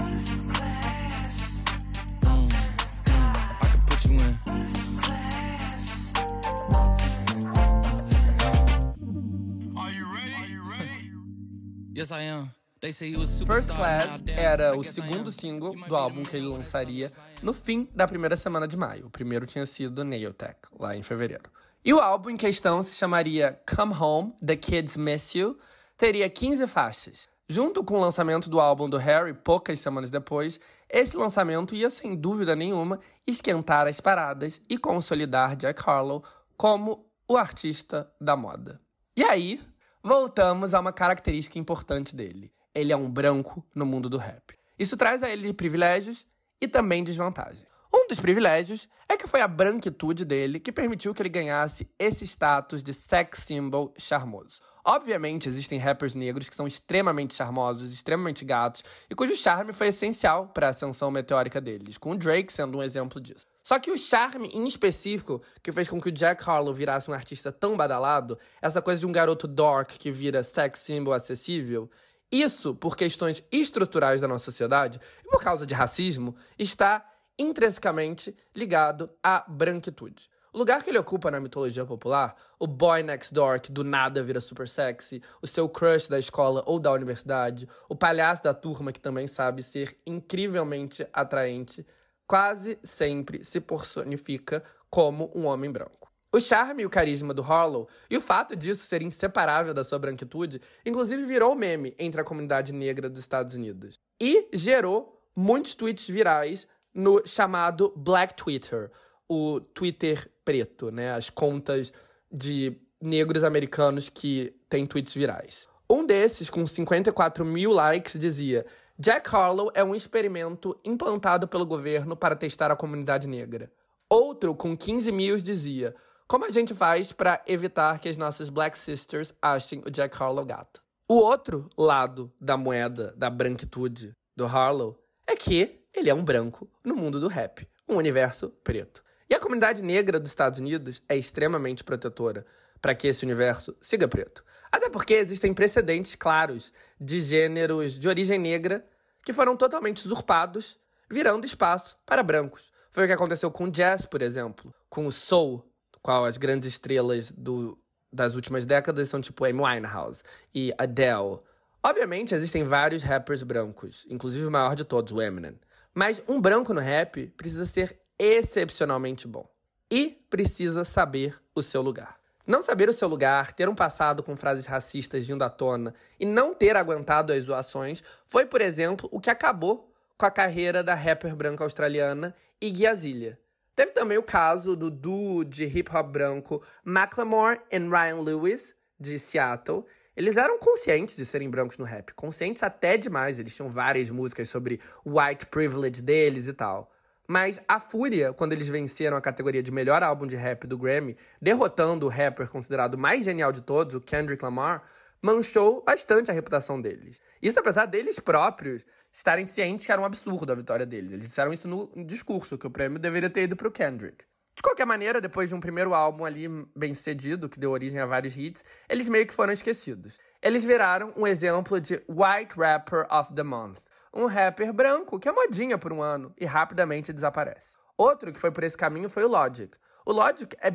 First Class era o segundo single do álbum que ele lançaria no fim da primeira semana de maio. O primeiro tinha sido Nail Tech, lá em fevereiro. E o álbum em questão se chamaria Come Home, The Kids Miss You, teria 15 faixas. Junto com o lançamento do álbum do Harry, poucas semanas depois, esse lançamento ia sem dúvida nenhuma esquentar as paradas e consolidar Jack Harlow como o artista da moda. E aí, voltamos a uma característica importante dele. Ele é um branco no mundo do rap. Isso traz a ele privilégios e também desvantagens. Um dos privilégios é que foi a branquitude dele que permitiu que ele ganhasse esse status de sex symbol charmoso. Obviamente, existem rappers negros que são extremamente charmosos, extremamente gatos, e cujo charme foi essencial para a ascensão meteórica deles, com o Drake sendo um exemplo disso. Só que o charme em específico que fez com que o Jack Harlow virasse um artista tão badalado, essa coisa de um garoto dork que vira sex symbol acessível, isso, por questões estruturais da nossa sociedade e por causa de racismo, está intrinsecamente ligado à branquitude. O lugar que ele ocupa na mitologia popular, o boy next door que do nada vira super sexy, o seu crush da escola ou da universidade, o palhaço da turma que também sabe ser incrivelmente atraente, quase sempre se personifica como um homem branco. O charme e o carisma do Harlow e o fato disso ser inseparável da sua branquitude, inclusive virou meme entre a comunidade negra dos Estados Unidos. E gerou muitos tweets virais no chamado Black Twitter, o Twitter preto, né? As contas de negros americanos que têm tweets virais. Um desses, com 54 mil likes, dizia: Jack Harlow é um experimento implantado pelo governo para testar a comunidade negra. Outro, com 15 mil, dizia: Como a gente faz para evitar que as nossas Black Sisters achem o Jack Harlow gato? O outro lado da moeda da branquitude do Harlow é que ele é um branco no mundo do rap, um universo preto. E a comunidade negra dos Estados Unidos é extremamente protetora para que esse universo siga preto. Até porque existem precedentes claros de gêneros de origem negra que foram totalmente usurpados, virando espaço para brancos. Foi o que aconteceu com o jazz, por exemplo, com o soul, qual as grandes estrelas do, das últimas décadas são tipo Amy Winehouse e Adele. Obviamente, existem vários rappers brancos, inclusive o maior de todos, o Eminem. Mas um branco no rap precisa ser excepcionalmente bom. E precisa saber o seu lugar. Não saber o seu lugar, ter um passado com frases racistas vindo à tona e não ter aguentado as zoações foi, por exemplo, o que acabou com a carreira da rapper branca australiana Iggy Azalea. Teve também o caso do duo de hip hop branco Macklemore e Ryan Lewis, de Seattle. Eles eram conscientes de serem brancos no rap, conscientes até demais. Eles tinham várias músicas sobre white privilege deles e tal. Mas a fúria, quando eles venceram a categoria de melhor álbum de rap do Grammy, derrotando o rapper considerado mais genial de todos, o Kendrick Lamar, manchou bastante a reputação deles. Isso apesar deles próprios estarem cientes que era um absurdo a vitória deles. Eles disseram isso no discurso, que o prêmio deveria ter ido para o Kendrick. De qualquer maneira, depois de um primeiro álbum ali bem sucedido, que deu origem a vários hits, eles meio que foram esquecidos. Eles viraram um exemplo de White Rapper of the Month, um rapper branco que é modinha por um ano e rapidamente desaparece. Outro que foi por esse caminho foi o Logic. O Logic é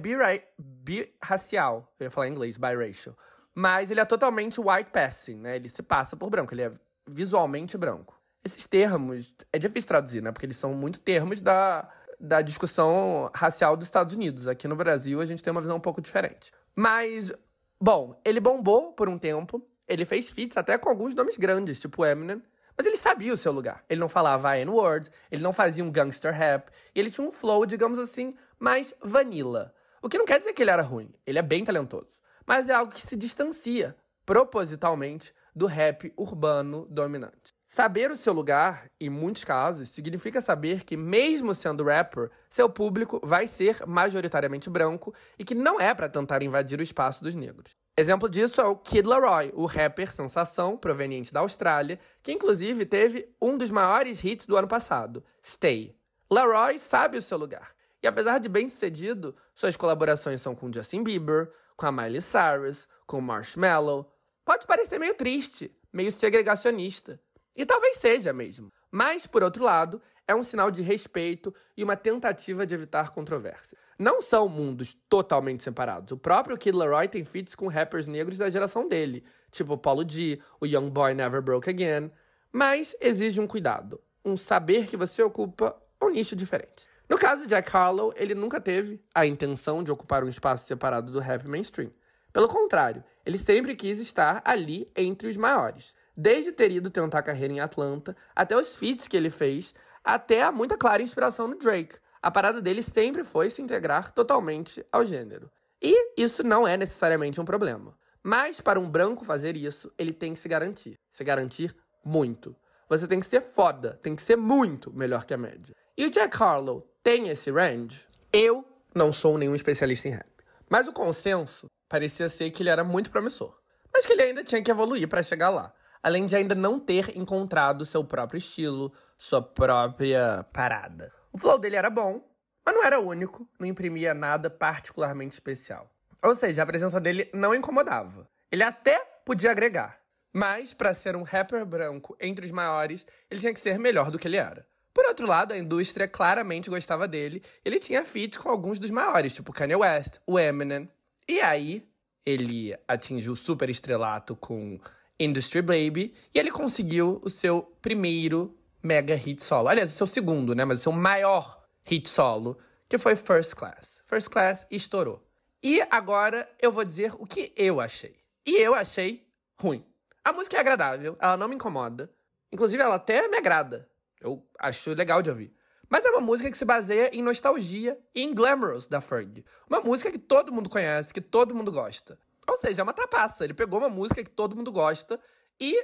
birracial, eu ia falar em inglês, biracial, mas ele é totalmente white passing, né? Ele se passa por branco, ele é visualmente branco. Esses termos, é difícil traduzir, né? Porque eles são muito termos da, da discussão racial dos Estados Unidos. Aqui no Brasil, a gente tem uma visão um pouco diferente. Mas, bom, ele bombou por um tempo. Ele fez feats até com alguns nomes grandes, tipo Eminem. Mas ele sabia o seu lugar. Ele não falava N-word, ele não fazia um gangster rap. E ele tinha um flow, digamos assim, mais vanilla. O que não quer dizer que ele era ruim. Ele é bem talentoso. Mas é algo que se distancia, propositalmente, do rap urbano dominante. Saber o seu lugar, em muitos casos, significa saber que, mesmo sendo rapper, seu público vai ser majoritariamente branco e que não é para tentar invadir o espaço dos negros. Exemplo disso é o Kid Laroi, o rapper sensação proveniente da Austrália, que inclusive teve um dos maiores hits do ano passado, Stay. Laroi sabe o seu lugar. E apesar de bem sucedido, suas colaborações são com Justin Bieber, com a Miley Cyrus, com Marshmello. Pode parecer meio triste, meio segregacionista. E talvez seja mesmo. Mas, por outro lado, é um sinal de respeito e uma tentativa de evitar controvérsia. Não são mundos totalmente separados. O próprio Kid Laroi tem feats com rappers negros da geração dele, tipo Paulo D, o Young Boy Never Broke Again. Mas exige um cuidado, um saber que você ocupa um nicho diferente. No caso de Jack Harlow, ele nunca teve a intenção de ocupar um espaço separado do rap mainstream. Pelo contrário, ele sempre quis estar ali entre os maiores. Desde ter ido tentar carreira em Atlanta, até os feats que ele fez, até muita clara inspiração no Drake. A parada dele sempre foi se integrar totalmente ao gênero. E isso não é necessariamente um problema. Mas para um branco fazer isso, ele tem que se garantir. Se garantir muito. Você tem que ser foda, tem que ser muito melhor que a média. E o Jack Harlow tem esse range? Eu não sou nenhum especialista em rap. Mas o consenso parecia ser que ele era muito promissor. Mas que ele ainda tinha que evoluir para chegar lá além de ainda não ter encontrado seu próprio estilo, sua própria parada. O flow dele era bom, mas não era único, não imprimia nada particularmente especial. Ou seja, a presença dele não incomodava. Ele até podia agregar, mas para ser um rapper branco entre os maiores, ele tinha que ser melhor do que ele era. Por outro lado, a indústria claramente gostava dele. Ele tinha feat com alguns dos maiores, tipo Kanye West, o Eminem. E aí, ele atingiu o super estrelato com Industry Baby, e ele conseguiu o seu primeiro mega hit solo. Aliás, o seu segundo, né? Mas o seu maior hit solo, que foi First Class. First Class estourou. E agora eu vou dizer o que eu achei. E eu achei ruim. A música é agradável, ela não me incomoda. Inclusive, ela até me agrada. Eu acho legal de ouvir. Mas é uma música que se baseia em nostalgia e em glamorous da Ferg. Uma música que todo mundo conhece, que todo mundo gosta. Ou seja, é uma trapaça. Ele pegou uma música que todo mundo gosta e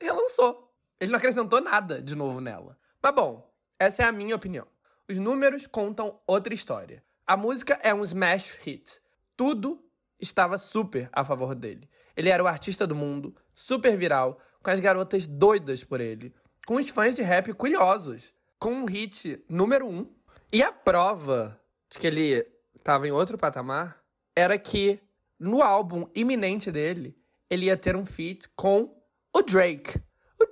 relançou. Ele não acrescentou nada de novo nela. Mas bom, essa é a minha opinião. Os números contam outra história. A música é um smash hit. Tudo estava super a favor dele. Ele era o artista do mundo, super viral, com as garotas doidas por ele, com os fãs de rap curiosos, com um hit número um. E a prova de que ele estava em outro patamar era que no álbum iminente dele, ele ia ter um feat com o Drake.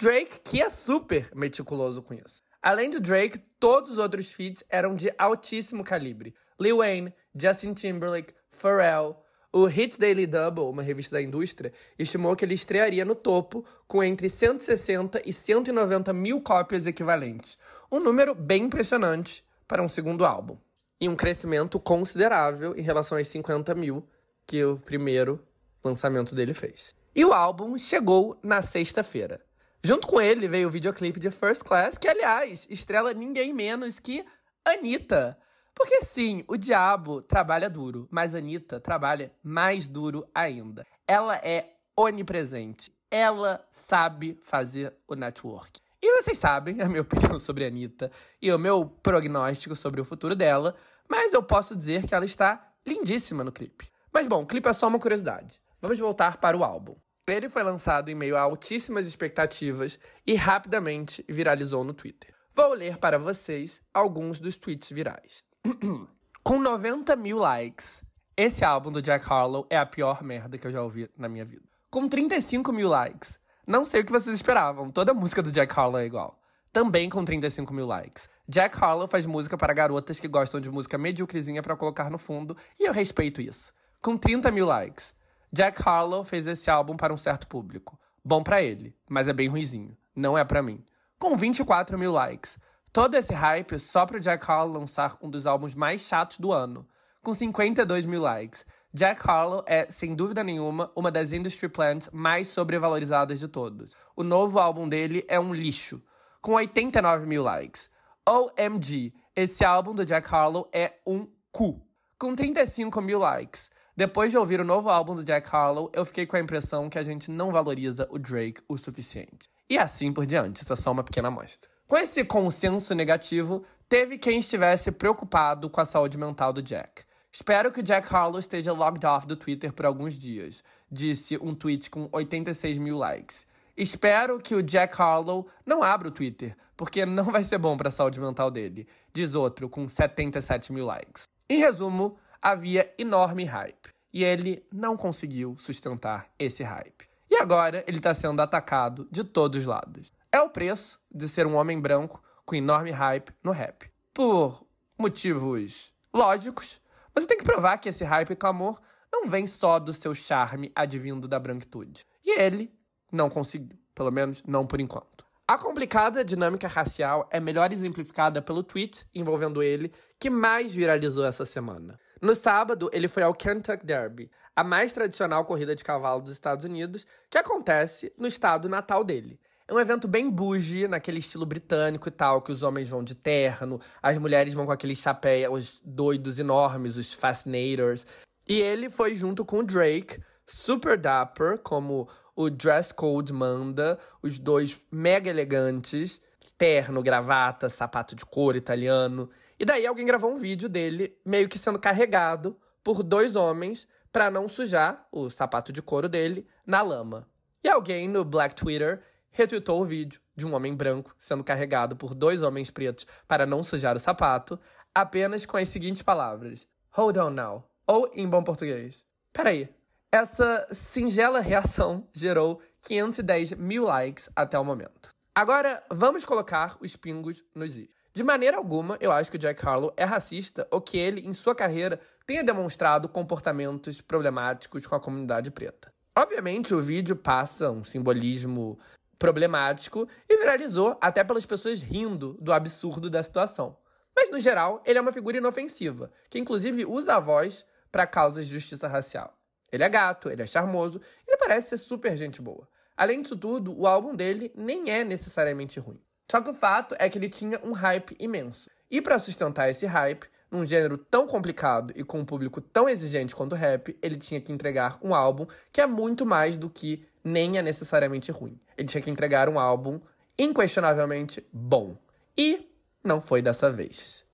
Drake, que é super meticuloso com isso. Além do Drake, todos os outros feats eram de altíssimo calibre. Lil Wayne, Justin Timberlake, Pharrell. O Hits Daily Double, uma revista da indústria, estimou que ele estrearia no topo com entre 160 e 190 mil cópias equivalentes. Um número bem impressionante para um segundo álbum. E um crescimento considerável em relação aos 50 mil que o primeiro lançamento dele fez. E o álbum chegou na sexta-feira. Junto com ele veio o videoclipe de First Class, que, aliás, estrela ninguém menos que Anitta. Porque sim, o diabo trabalha duro, mas Anitta trabalha mais duro ainda. Ela é onipresente. Ela sabe fazer o network. E vocês sabem a minha opinião sobre a Anitta e o meu prognóstico sobre o futuro dela, mas eu posso dizer que ela está lindíssima no clipe. Mas bom, o clipe é só uma curiosidade. Vamos voltar para o álbum. Ele foi lançado em meio a altíssimas expectativas e rapidamente viralizou no Twitter. Vou ler para vocês alguns dos tweets virais. Com 90 mil likes, esse álbum do Jack Harlow é a pior merda que eu já ouvi na minha vida. Com 35 mil likes, não sei o que vocês esperavam, toda música do Jack Harlow é igual. Também com 35 mil likes. Jack Harlow faz música para garotas que gostam de música medíocrezinha para colocar no fundo, e eu respeito isso. Com 30 mil likes. Jack Harlow fez esse álbum para um certo público. Bom para ele, mas é bem ruizinho. Não é para mim. Com 24 mil likes. Todo esse hype só pro Jack Harlow lançar um dos álbuns mais chatos do ano. Com 52 mil likes. Jack Harlow é, sem dúvida nenhuma, uma das industry plants mais sobrevalorizadas de todos. O novo álbum dele é um lixo, com 89 mil likes. OMG, esse álbum do Jack Harlow é um cu, com 35 mil likes. Depois de ouvir o novo álbum do Jack Harlow, eu fiquei com a impressão que a gente não valoriza o Drake o suficiente. E assim por diante, isso é só uma pequena amostra. Com esse consenso negativo, teve quem estivesse preocupado com a saúde mental do Jack. Espero que o Jack Harlow esteja logged off do Twitter por alguns dias, disse um tweet com 86 mil likes. Espero que o Jack Harlow não abra o Twitter, porque não vai ser bom para a saúde mental dele, diz outro com 77 mil likes. Em resumo, havia enorme hype. E ele não conseguiu sustentar esse hype. E agora ele está sendo atacado de todos os lados. É o preço de ser um homem branco com enorme hype no rap. Por motivos lógicos, você tem que provar que esse hype e clamor não vem só do seu charme advindo da branquitude. E ele não conseguiu, pelo menos não por enquanto. A complicada dinâmica racial é melhor exemplificada pelo tweet envolvendo ele que mais viralizou essa semana. No sábado, ele foi ao Kentucky Derby, a mais tradicional corrida de cavalo dos Estados Unidos, que acontece no estado natal dele. É um evento bem bougie, naquele estilo britânico e tal, que os homens vão de terno, as mulheres vão com aqueles chapéus doidos enormes, os fascinators. E ele foi junto com o Drake, super dapper, como o dress code manda, os dois mega elegantes, terno, gravata, sapato de couro italiano. E daí alguém gravou um vídeo dele meio que sendo carregado por dois homens para não sujar o sapato de couro dele na lama. E alguém no Black Twitter retweetou o vídeo de um homem branco sendo carregado por dois homens pretos para não sujar o sapato, apenas com as seguintes palavras: Hold on now. Ou, em bom português, peraí. Essa singela reação gerou 510 mil likes até o momento. Agora, vamos colocar os pingos nos is. De maneira alguma, eu acho que o Jack Harlow é racista ou que ele, em sua carreira, tenha demonstrado comportamentos problemáticos com a comunidade preta. Obviamente, o vídeo passa um simbolismo problemático e viralizou até pelas pessoas rindo do absurdo da situação. Mas, no geral, ele é uma figura inofensiva, que inclusive usa a voz para causas de justiça racial. Ele é gato, ele é charmoso, ele parece ser super gente boa. Além disso tudo, o álbum dele nem é necessariamente ruim. Só que o fato é que ele tinha um hype imenso. E para sustentar esse hype, num gênero tão complicado e com um público tão exigente quanto o rap, ele tinha que entregar um álbum que é muito mais do que nem é necessariamente ruim. Ele tinha que entregar um álbum inquestionavelmente bom. E não foi dessa vez.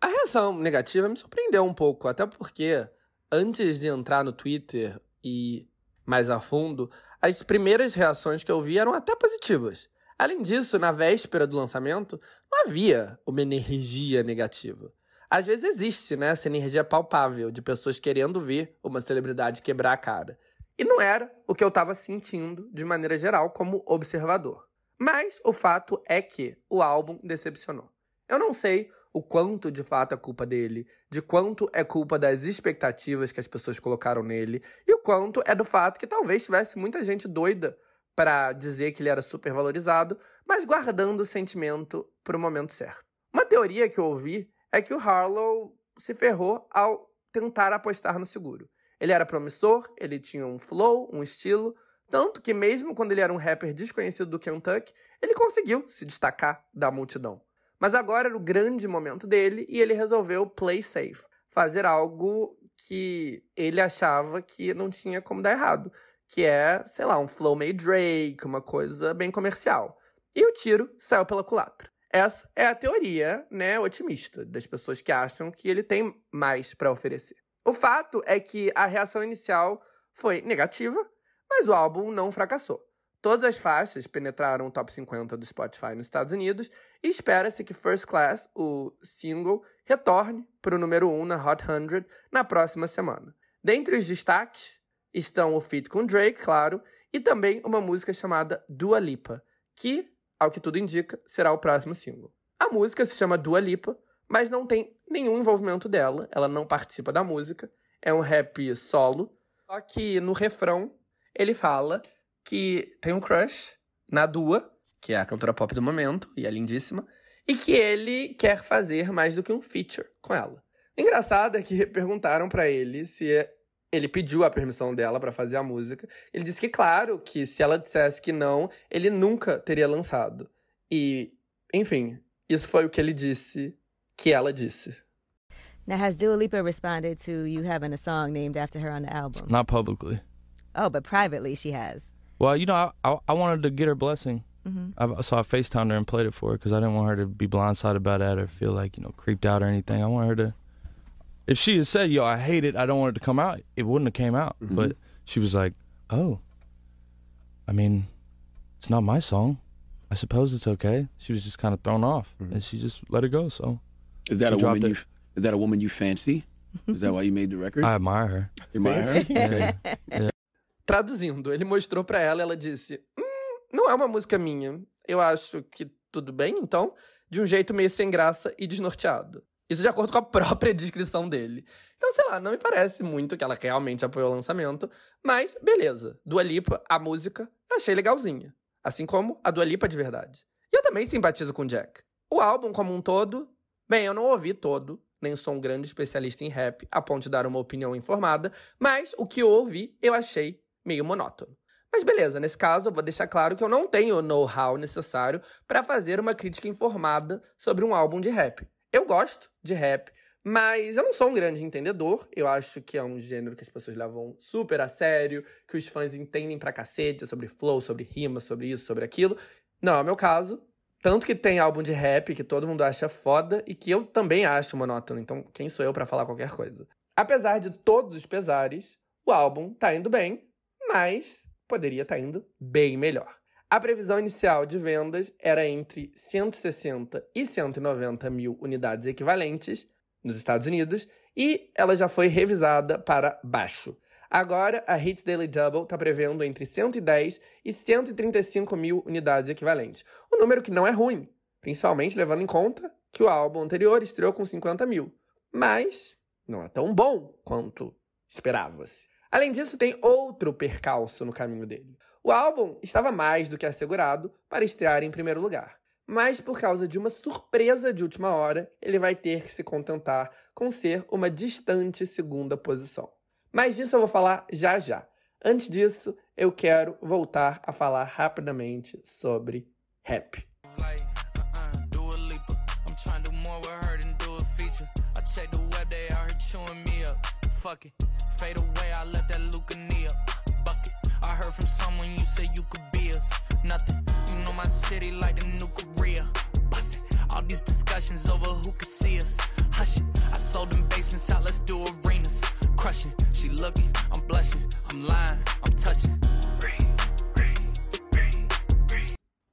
A reação negativa me surpreendeu um pouco, até porque antes de entrar no Twitter e mais a fundo, as primeiras reações que eu vi eram até positivas. Além disso, na véspera do lançamento, não havia uma energia negativa. Às vezes existe, né, essa energia palpável de pessoas querendo ver uma celebridade quebrar a cara. E não era o que eu estava sentindo de maneira geral como observador. Mas o fato é que o álbum decepcionou. Eu não sei o quanto de fato é culpa dele, de quanto é culpa das expectativas que as pessoas colocaram nele e o quanto é do fato que talvez tivesse muita gente doida para dizer que ele era super valorizado, mas guardando o sentimento para o momento certo. Uma teoria que eu ouvi é que o Harlow se ferrou ao tentar apostar no seguro. Ele era promissor, ele tinha um flow, um estilo, tanto que mesmo quando ele era um rapper desconhecido do Kentucky, ele conseguiu se destacar da multidão. Mas agora era o grande momento dele e ele resolveu play safe, fazer algo que ele achava que não tinha como dar errado, que é, sei lá, um flow meio Drake, uma coisa bem comercial. E o tiro saiu pela culatra. Essa é a teoria, né, otimista das pessoas que acham que ele tem mais para oferecer. O fato é que a reação inicial foi negativa, mas o álbum não fracassou. Todas as faixas penetraram o top 50 do Spotify nos Estados Unidos e espera-se que First Class, o single, retorne para o número 1 na Hot 100 na próxima semana. Dentre os destaques estão o feat com Drake, claro, e também uma música chamada Dua Lipa, que ao que tudo indica, será o próximo single. A música se chama Dua Lipa, mas não tem nenhum envolvimento dela, ela não participa da música, é um rap solo, só que no refrão ele fala que tem um crush na Dua, que é a cantora pop do momento e é lindíssima, e que ele quer fazer mais do que um feature com ela. Engraçado é que perguntaram para ele se ele pediu a permissão dela para fazer a música. Ele disse que, claro, que se ela dissesse que não, ele nunca teria lançado. E, enfim, isso foi o que ele disse que ela disse. Now, has Dua Lipa responded to you having a song named after her on the album? Not publicly. Oh, but privately she has. Well, you know, I, I, I wanted to get her blessing. Mm-hmm. I, so I FaceTimed her and played it for her because I didn't want her to be blindsided by that or feel like, you know, creeped out or anything. I want her to if she had said, "Yo, I hate it. I don't want it to come out," it wouldn't have came out. Mm-hmm. But she was like, "Oh, I mean, it's not my song. I suppose it's okay." She was just kind of thrown off, mm-hmm. and she just let it go. So, is that a woman you? Is that a woman you fancy? Is that why you made the record? I admire her. You admire her? yeah. yeah. Traduzindo, ele mostrou para ela, ela disse: hum, "Não é uma música minha. Eu acho que tudo bem, então." De um jeito meio sem graça e desnorteado. Isso de acordo com a própria descrição dele. Então, sei lá, não me parece muito que ela realmente apoiou o lançamento, mas beleza. Dua Lipa, a música, achei legalzinha. Assim como a Dua Lipa de verdade. E eu também simpatizo com Jack. O álbum como um todo, bem, eu não ouvi todo, nem sou um grande especialista em rap a ponto de dar uma opinião informada, mas o que eu ouvi eu achei meio monótono. Mas beleza, nesse caso eu vou deixar claro que eu não tenho o know-how necessário para fazer uma crítica informada sobre um álbum de rap. Eu gosto de rap, mas eu não sou um grande entendedor. Eu acho que é um gênero que as pessoas levam super a sério, que os fãs entendem pra cacete sobre flow, sobre rima, sobre isso, sobre aquilo. Não é o meu caso. Tanto que tem álbum de rap que todo mundo acha foda e que eu também acho monótono. Então, quem sou eu para falar qualquer coisa? Apesar de todos os pesares, o álbum tá indo bem, mas poderia estar tá indo bem melhor. A previsão inicial de vendas era entre 160 e 190 mil unidades equivalentes nos Estados Unidos e ela já foi revisada para baixo. Agora, a Hits Daily Double está prevendo entre 110 e 135 mil unidades equivalentes. Um número que não é ruim, principalmente levando em conta que o álbum anterior estreou com 50 mil. Mas não é tão bom quanto esperava-se. Além disso, tem outro percalço no caminho dele. O álbum estava mais do que assegurado para estrear em primeiro lugar, mas por causa de uma surpresa de última hora, ele vai ter que se contentar com ser uma distante segunda posição. Mas disso eu vou falar já já. Antes disso, eu quero voltar a falar rapidamente sobre rap. Fade away, I left that Luca I heard from someone you said you could be us. Nothing. You know my city like the new Korea. Bust it. All these discussions over who could see us. Hush it. I sold them basements out, let's do arenas. Crushing. She looking, I'm blushing. I'm lying, I'm touching.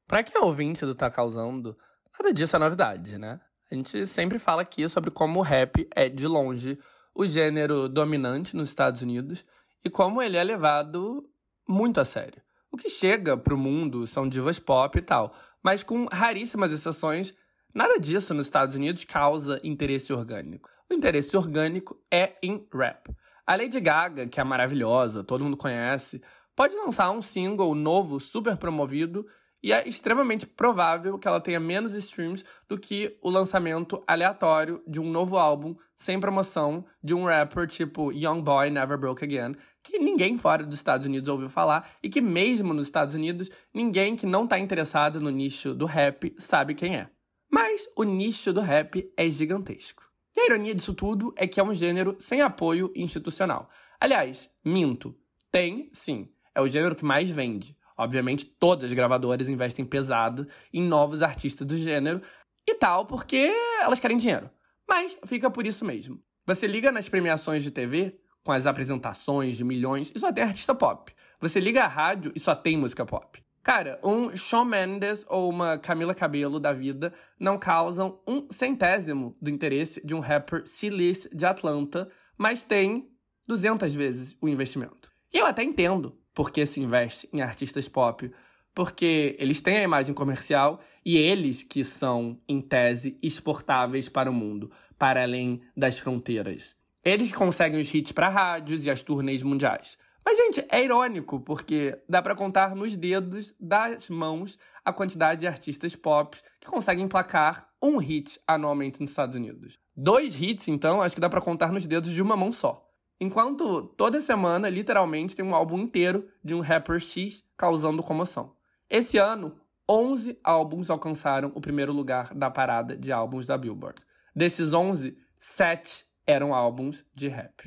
Pra quem é ouvinte do Tá Causando, nada disso é novidade, né? A gente sempre fala aqui sobre como o rap é, de longe, o gênero dominante nos Estados Unidos e como ele é levado muito a sério. O que chega pro mundo são divas pop e tal, mas com raríssimas exceções, nada disso nos Estados Unidos causa interesse orgânico. O interesse orgânico é em rap. A Lady Gaga, que é maravilhosa, todo mundo conhece, pode lançar um single novo super promovido e é extremamente provável que ela tenha menos streams do que o lançamento aleatório de um novo álbum sem promoção de um rapper tipo Young Boy Never Broke Again, que ninguém fora dos Estados Unidos ouviu falar e que mesmo nos Estados Unidos, ninguém que não está interessado no nicho do rap sabe quem é. Mas o nicho do rap é gigantesco. E a ironia disso tudo é que é um gênero sem apoio institucional. Aliás, minto. Tem, sim. É o gênero que mais vende. Obviamente, todas as gravadoras investem pesado em novos artistas do gênero e tal, porque elas querem dinheiro. Mas fica por isso mesmo. Você liga nas premiações de TV, com as apresentações de milhões, e só tem artista pop. Você liga a rádio e só tem música pop. Cara, um Shawn Mendes ou uma Camila Cabello da vida não causam um centésimo do interesse de um rapper Silis de Atlanta, mas tem 200 vezes o investimento. E eu até entendo por que se investe em artistas pop, porque eles têm a imagem comercial e eles que são, em tese, exportáveis para o mundo, para além das fronteiras. Eles conseguem os hits para rádios e as turnês mundiais. Mas, gente, é irônico, porque dá para contar nos dedos das mãos a quantidade de artistas pop que conseguem emplacar um hit anualmente nos Estados Unidos. Dois hits, então, acho que dá para contar nos dedos de uma mão só. Enquanto toda semana, literalmente, tem um álbum inteiro de um rapper X causando comoção. Esse ano, 11 álbuns alcançaram o primeiro lugar da parada de álbuns da Billboard. Desses 11, 7 eram álbuns de rap.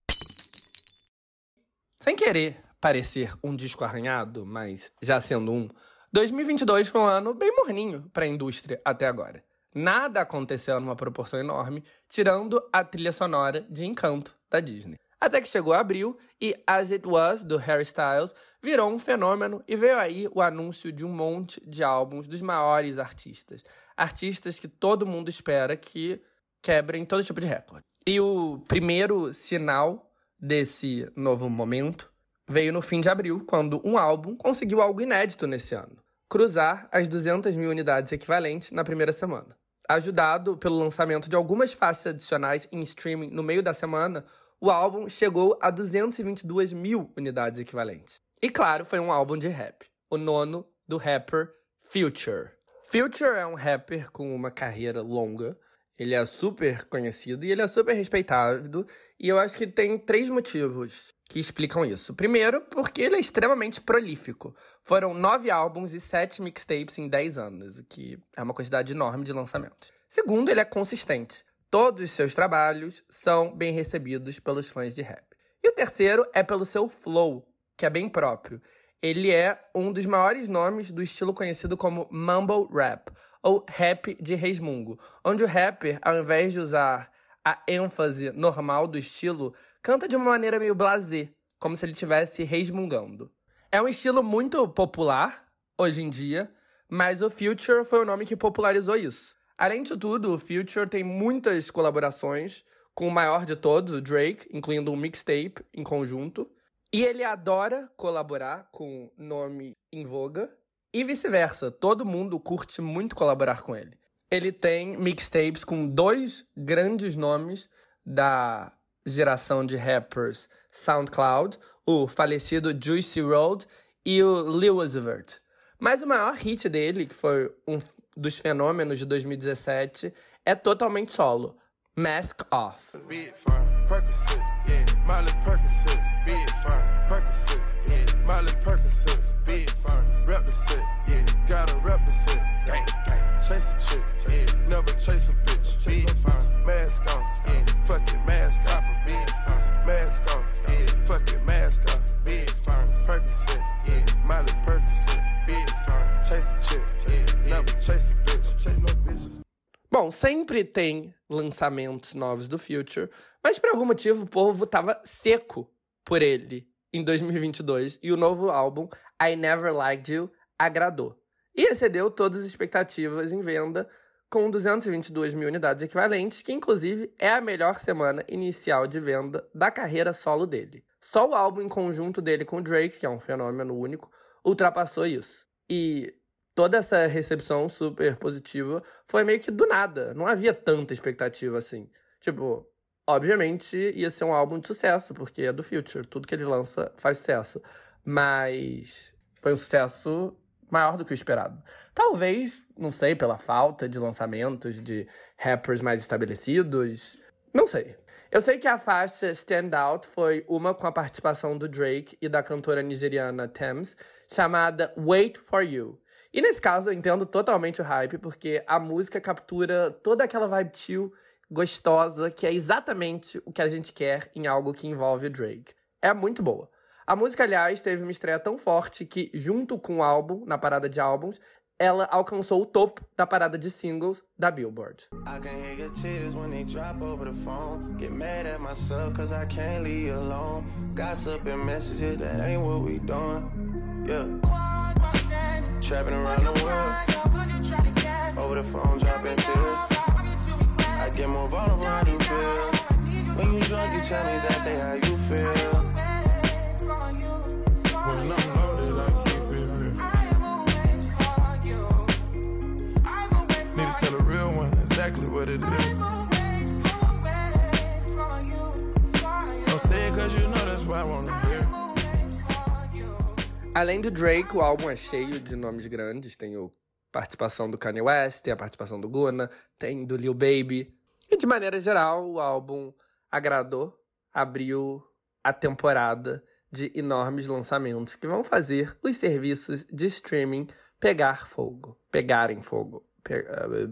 Sem querer parecer um disco arranhado, mas já sendo um, 2022 foi um ano bem morninho para a indústria até agora. Nada aconteceu numa proporção enorme, tirando a trilha sonora de Encanto da Disney. Até que chegou abril e As It Was, do Harry Styles, virou um fenômeno e veio aí o anúncio de um monte de álbuns dos maiores artistas. Artistas que todo mundo espera que quebrem todo tipo de recorde. E o primeiro sinal desse novo momento veio no fim de abril, quando um álbum conseguiu algo inédito nesse ano: cruzar as 200 mil unidades equivalentes na primeira semana. Ajudado pelo lançamento de algumas faixas adicionais em streaming no meio da semana, o álbum chegou a 222 mil unidades equivalentes. E claro, foi um álbum de rap, o nono do rapper Future. Future é um rapper com uma carreira longa, ele é super conhecido e ele é super respeitado, e eu acho que tem três motivos que explicam isso. Primeiro, porque ele é extremamente prolífico. Foram nove álbuns e sete mixtapes em dez anos, o que é uma quantidade enorme de lançamentos. Segundo, ele é consistente. Todos os seus trabalhos são bem recebidos pelos fãs de rap. E o terceiro é pelo seu flow, que é bem próprio. Ele é um dos maiores nomes do estilo conhecido como mumble rap, ou rap de resmungo, onde o rapper, ao invés de usar a ênfase normal do estilo, canta de uma maneira meio blasé, como se ele estivesse resmungando. É um estilo muito popular hoje em dia, mas o Future foi o nome que popularizou isso. Além de tudo, o Future tem muitas colaborações com o maior de todos, o Drake, incluindo um mixtape em conjunto. E ele adora colaborar com nome em voga. E vice-versa, todo mundo curte muito colaborar com ele. Ele tem mixtapes com dois grandes nomes da geração de rappers SoundCloud, o falecido Juicy Road e o Lil Uzi Vert. Mas o maior hit dele, que foi um dos fenômenos de 2017 é totalmente solo. Mask Off. Bitch. Mask on, fucking mask off, mask on, fucking mask Bom, sempre tem lançamentos novos do Future, mas por algum motivo o povo tava seco por ele em 2022 e o novo álbum I Never Liked You agradou. E excedeu todas as expectativas em venda, com 222 mil unidades equivalentes, que inclusive é a melhor semana inicial de venda da carreira solo dele. Só o álbum em conjunto dele com Drake, que é um fenômeno único, ultrapassou isso. E toda essa recepção super positiva foi meio que do nada. Não havia tanta expectativa assim. Tipo, obviamente ia ser um álbum de sucesso, porque é do Future. Tudo que ele lança faz sucesso. Mas foi um sucesso maior do que o esperado. Talvez, não sei, pela falta de lançamentos de rappers mais estabelecidos. Não sei. Eu sei que a faixa Stand Out foi uma com a participação do Drake e da cantora nigeriana Thames, chamada Wait for You. E nesse caso eu entendo totalmente o hype, porque a música captura toda aquela vibe chill, gostosa, que é exatamente o que a gente quer em algo que envolve o Drake. É muito boa. A música, aliás, teve uma estreia tão forte que, junto com o álbum, na parada de álbuns, ela alcançou o topo da parada de singles da Billboard. Trapping around the world. Over the phone, dropping tears. I get more vulnerable, I do feel. When you drunk, you tell me exactly how you feel. When I'm loaded, I keep it real. Need to tell a real one exactly what it is. Além de Drake, o álbum é cheio de nomes grandes. Tem a participação do Kanye West, tem a participação do Gunna, tem do Lil Baby. E de maneira geral, o álbum agradou, abriu a temporada de enormes lançamentos que vão fazer os serviços de streaming pegar fogo. Pegarem fogo. Pe... Eh,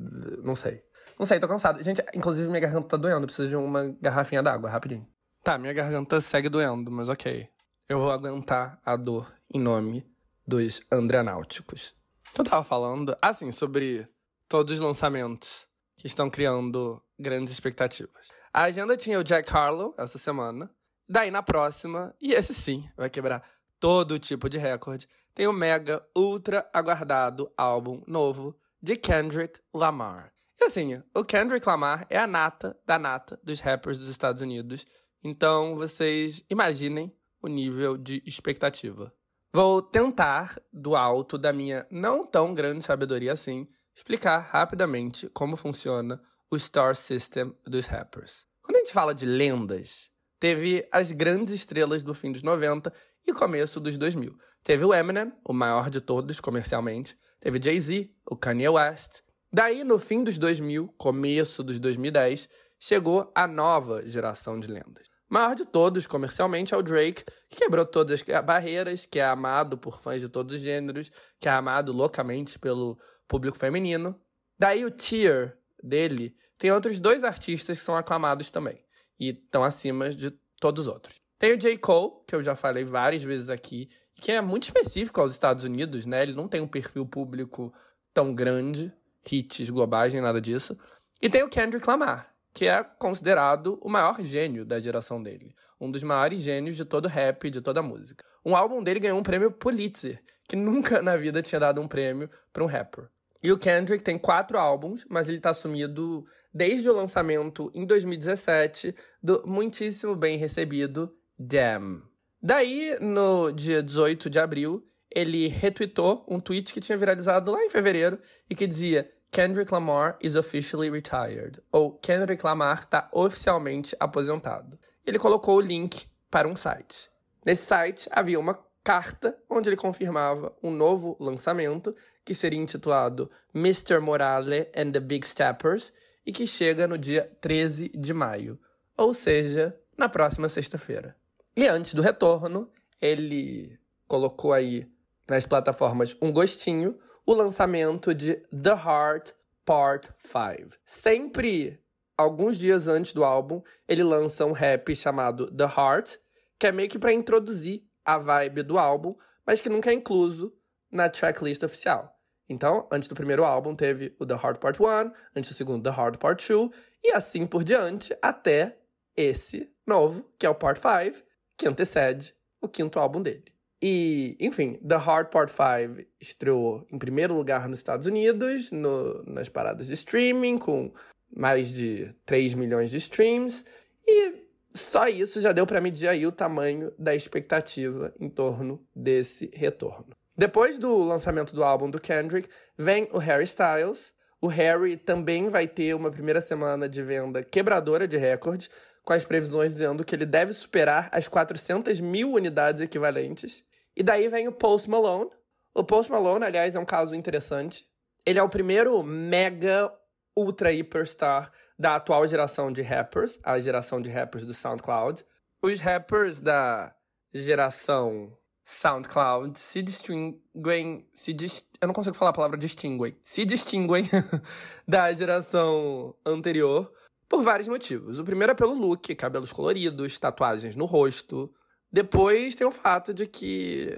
não sei. Não sei, tô cansado. Gente, inclusive minha garganta tá doendo. Preciso de uma garrafinha d'água, rapidinho. Tá, minha garganta segue doendo, mas ok. Eu vou aguentar a dor em nome dos Andreanáuticos. Eu tava falando, assim, sobre todos os lançamentos que estão criando grandes expectativas. A agenda tinha o Jack Harlow essa semana. Daí na próxima, e esse sim, vai quebrar todo tipo de recorde, tem o mega ultra aguardado álbum novo de Kendrick Lamar. E assim, o Kendrick Lamar é a nata da nata dos rappers dos Estados Unidos. Então vocês imaginem o nível de expectativa. Vou tentar, do alto da minha não tão grande sabedoria assim, explicar rapidamente como funciona o Star System dos rappers. Quando a gente fala de lendas, teve as grandes estrelas do fim dos 90 e começo dos 2000. Teve o Eminem, o maior de todos comercialmente, teve Jay-Z, o Kanye West. Daí, no fim dos 2000, começo dos 2010, chegou a nova geração de lendas. Maior de todos, comercialmente, é o Drake, que quebrou todas as barreiras, que é amado por fãs de todos os gêneros, que é amado loucamente pelo público feminino. Daí o tier dele tem outros dois artistas que são aclamados também, e estão acima de todos os outros. Tem o J. Cole, que eu já falei várias vezes aqui, que é muito específico aos Estados Unidos, né? Ele não tem um perfil público tão grande, hits globais nem nada disso. E tem o Kendrick Lamar, que é considerado o maior gênio da geração dele. Um dos maiores gênios de todo rap, de toda música. Um álbum dele ganhou um prêmio Pulitzer, que nunca na vida tinha dado um prêmio para um rapper. E o Kendrick tem quatro álbuns, mas ele está sumido desde o lançamento em 2017 do muitíssimo bem recebido Damn. Daí, no dia 18 de abril, ele retweetou um tweet que tinha viralizado lá em fevereiro e que dizia Kendrick Lamar is officially retired, ou Kendrick Lamar está oficialmente aposentado. Ele colocou o link para um site. Nesse site havia uma carta onde ele confirmava um novo lançamento que seria intitulado Mr. Morale and the Big Steppers e que chega no dia 13 de maio, ou seja, na próxima sexta-feira. E antes do retorno, ele colocou aí nas plataformas um gostinho o lançamento de The Heart Part 5. Sempre alguns dias antes do álbum, ele lança um rap chamado The Heart, que é meio que para introduzir a vibe do álbum, mas que nunca é incluso na tracklist oficial. Então, antes do primeiro álbum, teve o The Heart Part 1, antes do segundo, The Heart Part 2, e assim por diante, até esse novo, que é o Part 5, que antecede o quinto álbum dele. E, enfim, The Hard Part 5 estreou em primeiro lugar nos Estados Unidos, no, nas paradas de streaming, com mais de 3 milhões de streams. E só isso já deu para medir aí o tamanho da expectativa em torno desse retorno. Depois do lançamento do álbum do Kendrick, vem o Harry Styles. O Harry também vai ter uma primeira semana de venda quebradora de recordes, com as previsões dizendo que ele deve superar as 400 mil unidades equivalentes. E daí vem o Post Malone, O Post Malone, aliás, é um caso interessante. Ele é o primeiro mega ultra hiperstar da atual geração de rappers, a geração de rappers do SoundCloud. Os rappers da geração SoundCloud se distinguem, se eu não consigo falar a palavra distinguem, se distinguem da geração anterior por vários motivos. O primeiro é pelo look, cabelos coloridos, tatuagens no rosto. Depois tem o fato de que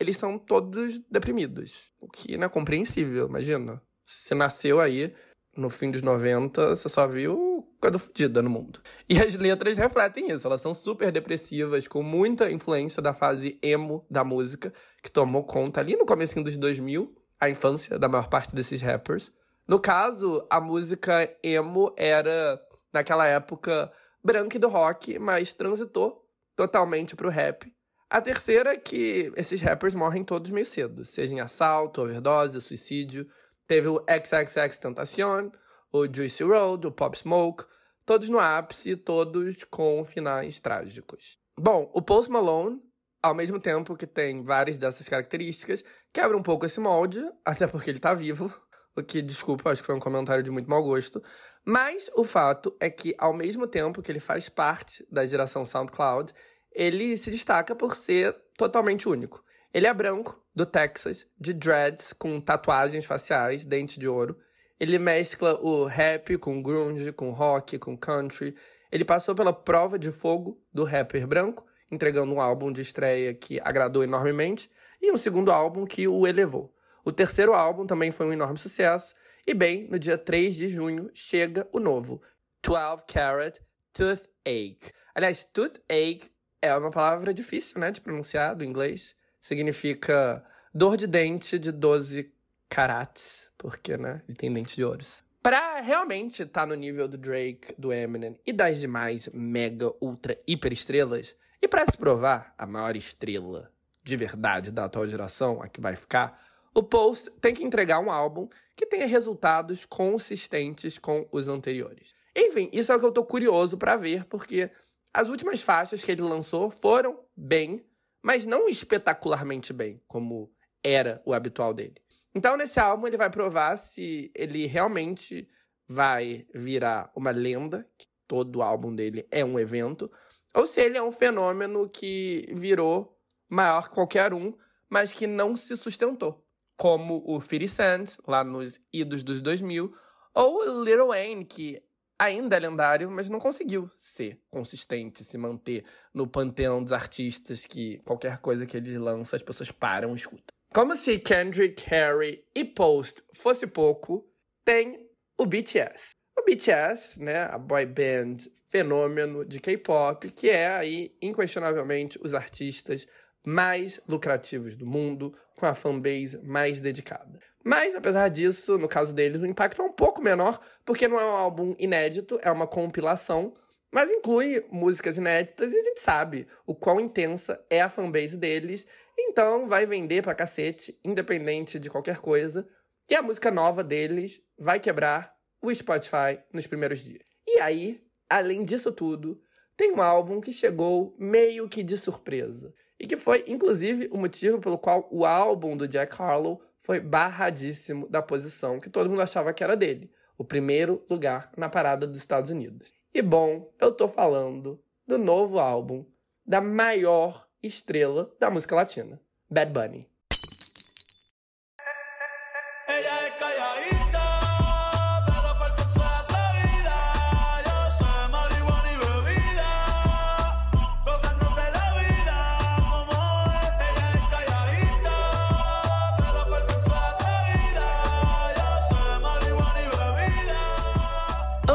eles são todos deprimidos, o que não é compreensível, imagina. Você nasceu aí no fim dos 90, você só viu coisa fodida no mundo. E as letras refletem isso, elas são super depressivas, com muita influência da fase emo da música, que tomou conta ali no começo dos 2000, a infância da maior parte desses rappers. No caso, a música emo era, naquela época, branca e do rock, mas transitou totalmente pro rap. A terceira é que esses rappers morrem todos meio cedo, seja em assalto, overdose, suicídio. Teve o XXX Tentacion, o Juicy Road, o Pop Smoke, todos no ápice, todos com finais trágicos. Bom, o Post Malone, ao mesmo tempo que tem várias dessas características, quebra um pouco esse molde, até porque ele tá vivo, o que, desculpa, acho que foi um comentário de muito mau gosto. Mas o fato é que, ao mesmo tempo que ele faz parte da geração SoundCloud, ele se destaca por ser totalmente único. Ele é branco, do Texas, de dreads, com tatuagens faciais, dente de ouro. Ele mescla o rap com grunge, com rock, com country. Ele passou pela prova de fogo do rapper branco, entregando um álbum de estreia que agradou enormemente, e um segundo álbum que o elevou. O terceiro álbum também foi um enorme sucesso, e bem, no dia 3 de junho chega o novo 12 Carat Toothache. Aliás, toothache é uma palavra difícil, né, de pronunciar do inglês significa dor de dente de 12 carats, porque, né, ele tem dente de ouros. Pra realmente estar tá no nível do Drake, do Eminem e das demais mega, ultra, hiper estrelas, e para se provar a maior estrela de verdade da atual geração, a que vai ficar, o Post tem que entregar um álbum que tenha resultados consistentes com os anteriores. Enfim, isso é o que eu tô curioso para ver, porque as últimas faixas que ele lançou foram bem mas não espetacularmente bem, como era o habitual dele. Então, nesse álbum, ele vai provar se ele realmente vai virar uma lenda, que todo álbum dele é um evento, ou se ele é um fenômeno que virou maior que qualquer um, mas que não se sustentou, como o 50 Cent, lá nos idos dos 2000, ou Lil Wayne, que ainda é lendário, mas não conseguiu ser consistente, se manter no panteão dos artistas que qualquer coisa que ele lança as pessoas param e escutam. Como se Kendrick, Harry e Post fosse pouco, tem o BTS. O BTS, né, a boy band fenômeno de K-pop, que é aí inquestionavelmente os artistas mais lucrativos do mundo, com a fanbase mais dedicada. Mas, apesar disso, no caso deles, o impacto é um pouco menor, porque não é um álbum inédito, é uma compilação, mas inclui músicas inéditas e a gente sabe o quão intensa é a fanbase deles, então vai vender pra cacete, independente de qualquer coisa, e a música nova deles vai quebrar o Spotify nos primeiros dias. E aí, além disso tudo, tem um álbum que chegou meio que de surpresa, e que foi, inclusive, o motivo pelo qual o álbum do Jack Harlow foi barradíssimo da posição que todo mundo achava que era dele, o primeiro lugar na parada dos Estados Unidos. E bom, eu tô falando do novo álbum da maior estrela da música latina, Bad Bunny.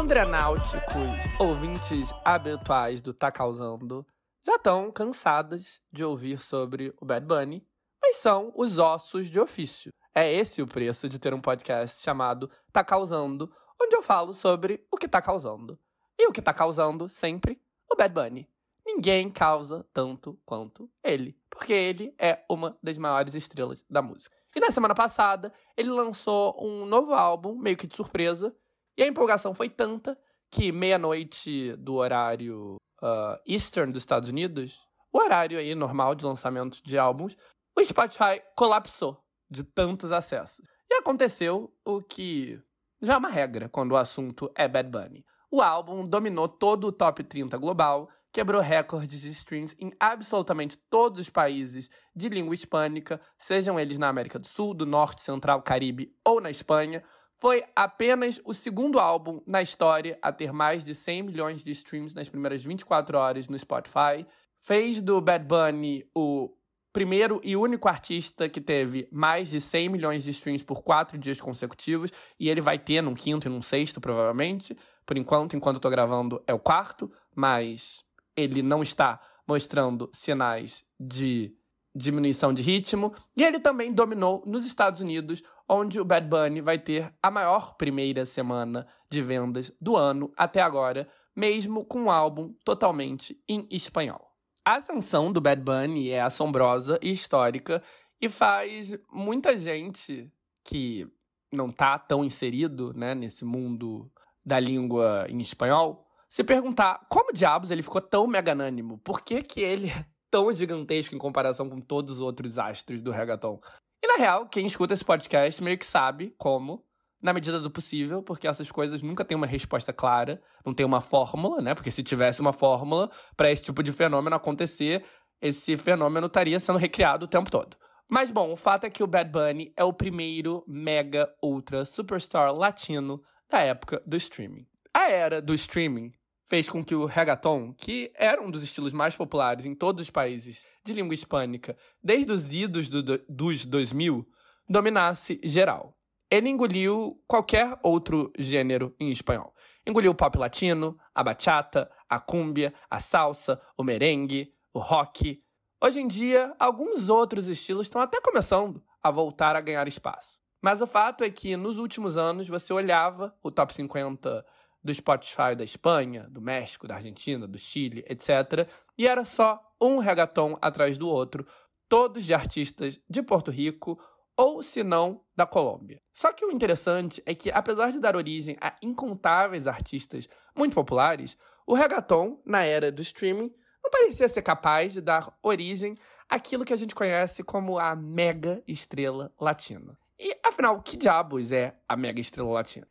Andrenáuticos, ouvintes habituais do Tá Causando, já estão cansadas de ouvir sobre o Bad Bunny, mas são os ossos de ofício. É esse o preço de ter um podcast chamado Tá Causando, onde eu falo sobre o que tá causando. E o que tá causando sempre? O Bad Bunny. Ninguém causa tanto quanto ele, porque ele é uma das maiores estrelas da música. E na semana passada, ele lançou um novo álbum, meio que de surpresa, e a empolgação foi tanta que meia-noite do horário uh, Eastern dos Estados Unidos, o horário aí normal de lançamento de álbuns, o Spotify colapsou. de tantos acessos. E aconteceu o que já é uma regra quando o assunto é Bad Bunny. O álbum dominou todo o top 30 global, quebrou recordes de streams em absolutamente todos os países de língua hispânica, sejam eles na América do Sul, do Norte, Central, Caribe ou na Espanha. Foi apenas o segundo álbum na história a ter mais de 100 milhões de streams nas primeiras 24 horas no Spotify. Fez do Bad Bunny o primeiro e único artista que teve mais de 100 milhões de streams por quatro dias consecutivos, e ele vai ter num quinto e num sexto, provavelmente. Por enquanto, enquanto eu tô gravando, é o quarto, mas ele não está mostrando sinais de diminuição de ritmo. E ele também dominou nos Estados Unidos, onde o Bad Bunny vai ter a maior primeira semana de vendas do ano até agora, mesmo com um álbum totalmente em espanhol. A ascensão do Bad Bunny é assombrosa e histórica e faz muita gente que não tá tão inserido né, nesse mundo da língua em espanhol se perguntar como diabos ele ficou tão meganânimo? Por que, que ele é tão gigantesco em comparação com todos os outros astros do reggaeton? E na real, quem escuta esse podcast meio que sabe como, na medida do possível, porque essas coisas nunca têm uma resposta clara, não tem uma fórmula, né? Porque se tivesse uma fórmula para esse tipo de fenômeno acontecer, esse fenômeno estaria sendo recriado o tempo todo. Mas bom, o fato é que o Bad Bunny é o primeiro mega ultra superstar latino da época do streaming. A era do streaming fez com que o reggaeton, que era um dos estilos mais populares em todos os países de língua hispânica desde os idos do, do, dos 2000, dominasse geral. Ele engoliu qualquer outro gênero em espanhol. Engoliu o pop latino, a bachata, a cúmbia, a salsa, o merengue, o rock. Hoje em dia, alguns outros estilos estão até começando a voltar a ganhar espaço. Mas o fato é que nos últimos anos você olhava o top 50 do Spotify da Espanha, do México, da Argentina, do Chile, etc. E era só um reggaeton atrás do outro, todos de artistas de Porto Rico ou, se não, da Colômbia. Só que o interessante é que, apesar de dar origem a incontáveis artistas muito populares, o reggaeton, na era do streaming, não parecia ser capaz de dar origem àquilo que a gente conhece como a mega estrela latina. E, afinal, que diabos é a mega estrela latina?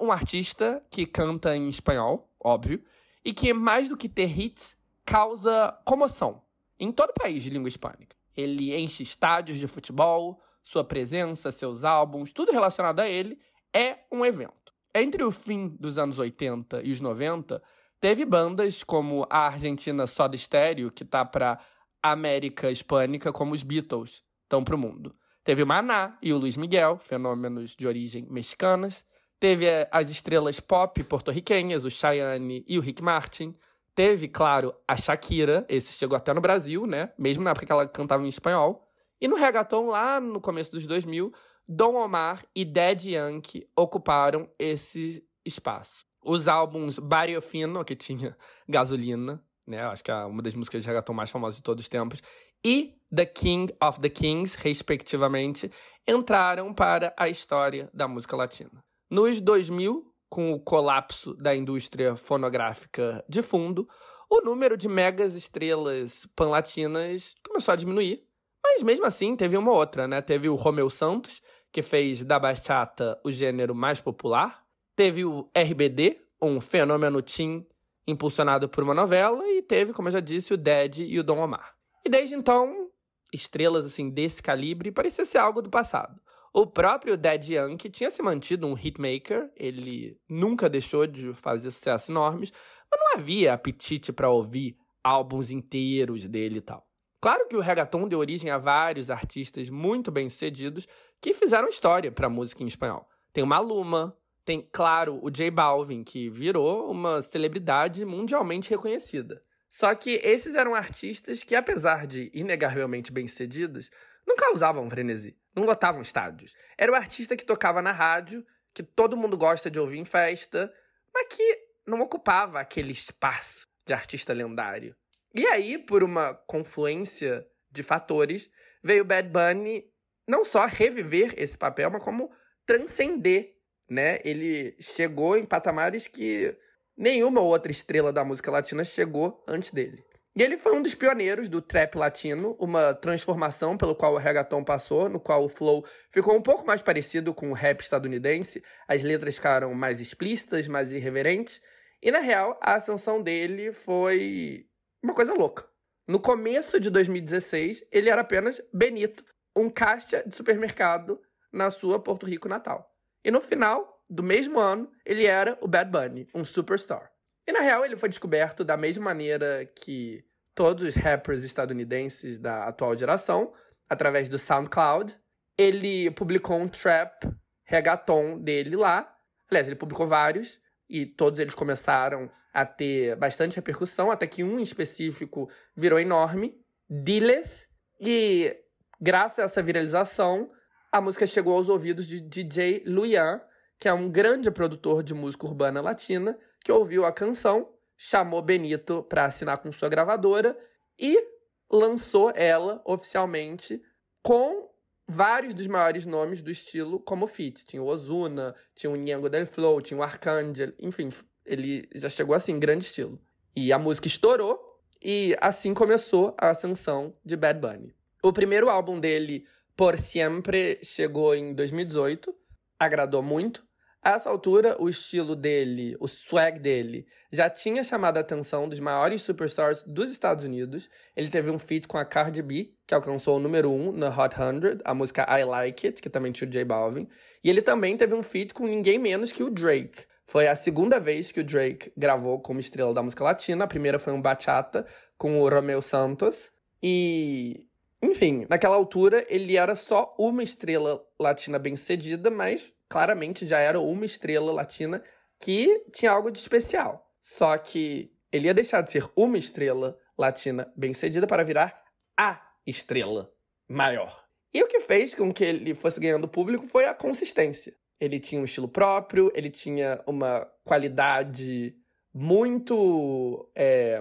Um artista que canta em espanhol, óbvio, e que, mais do que ter hits, causa comoção em todo o país de língua hispânica. Ele enche estádios de futebol, sua presença, seus álbuns, tudo relacionado a ele é um evento. Entre o fim dos anos 80 e os 90, teve bandas como a Argentina Soda Stereo, que tá para América Hispânica, como os Beatles estão para o mundo. Teve o Maná e o Luiz Miguel, fenômenos de origem mexicanas. Teve eh, as estrelas pop porto-riquenhas, o Cheyenne e o Rick Martin. Teve, claro, a Shakira, esse chegou até no Brasil, né? Mesmo na época que ela cantava em espanhol. E no reggaeton, lá no começo dos 2000, Dom Omar e Dead Yankee ocuparam esse espaço. Os álbuns Barrio Fino, que tinha gasolina, né? Acho que é uma das músicas de reggaeton mais famosas de todos os tempos, e The King of the Kings, respectivamente, entraram para a história da música latina. Nos 2000, com o colapso da indústria fonográfica de fundo, o número de megas estrelas panlatinas começou a diminuir. Mas mesmo assim, teve uma outra, né? Teve o Romeu Santos, que fez da bachata o gênero mais popular. Teve o RBD, um fenômeno teen impulsionado por uma novela. E teve, como eu já disse, o Dead e o Dom Omar. E desde então, estrelas assim desse calibre parecia ser algo do passado. O próprio Dead Yankee tinha se mantido um hitmaker, ele nunca deixou de fazer sucessos enormes, mas não havia apetite para ouvir álbuns inteiros dele e tal. Claro que o reggaeton deu origem a vários artistas muito bem-sucedidos que fizeram história para a música em espanhol. Tem o Maluma, tem, claro, o J Balvin, que virou uma celebridade mundialmente reconhecida. Só que esses eram artistas que, apesar de inegavelmente bem-sucedidos, não causavam frenesi, não lotavam estádios. Era o artista que tocava na rádio, que todo mundo gosta de ouvir em festa, mas que não ocupava aquele espaço de artista lendário. E aí, por uma confluência de fatores, veio Bad Bunny não só reviver esse papel, mas como transcender, né? Ele chegou em patamares que nenhuma outra estrela da música latina chegou antes dele. E ele foi um dos pioneiros do trap latino, uma transformação pelo qual o reggaeton passou, no qual o flow ficou um pouco mais parecido com o rap estadunidense, as letras ficaram mais explícitas, mais irreverentes, e na real, a ascensão dele foi uma coisa louca. No começo de 2016, ele era apenas Benito, um caixa de supermercado na sua Porto Rico natal. E no final do mesmo ano, ele era o Bad Bunny, um superstar. E na real, ele foi descoberto da mesma maneira que todos os rappers estadunidenses da atual geração, através do SoundCloud. Ele publicou um trap reggaeton dele lá. Aliás, ele publicou vários e todos eles começaram a ter bastante repercussão, até que um em específico virou enorme, Diles, e graças a essa viralização, a música chegou aos ouvidos de DJ Luian, que é um grande produtor de música urbana latina, que ouviu a canção, chamou Benito para assinar com sua gravadora e lançou ela oficialmente com vários dos maiores nomes do estilo como feat. Tinha o Ozuna, tinha o Nyango Del Flow, tinha o Arcangel, enfim, ele já chegou assim, grande estilo. E a música estourou e assim começou a ascensão de Bad Bunny. O primeiro álbum dele, Por Siempre, chegou em 2018, agradou muito. A essa altura, o estilo dele, o swag dele, já tinha chamado a atenção dos maiores superstars dos Estados Unidos. Ele teve um feat com a Cardi B, que alcançou o número 1 um no Hot 100, a música I Like It, que também tinha o J Balvin. E ele também teve um feat com ninguém menos que o Drake. Foi a segunda vez que o Drake gravou como estrela da música latina. A primeira foi um bachata com o Romeo Santos. E enfim, naquela altura ele era só uma estrela latina bem-sucedida, mas claramente já era uma estrela latina que tinha algo de especial. Só que ele ia deixar de ser uma estrela latina bem-sucedida para virar a estrela maior. E o que fez com que ele fosse ganhando público foi a consistência. Ele tinha um estilo próprio, ele tinha uma qualidade muito é,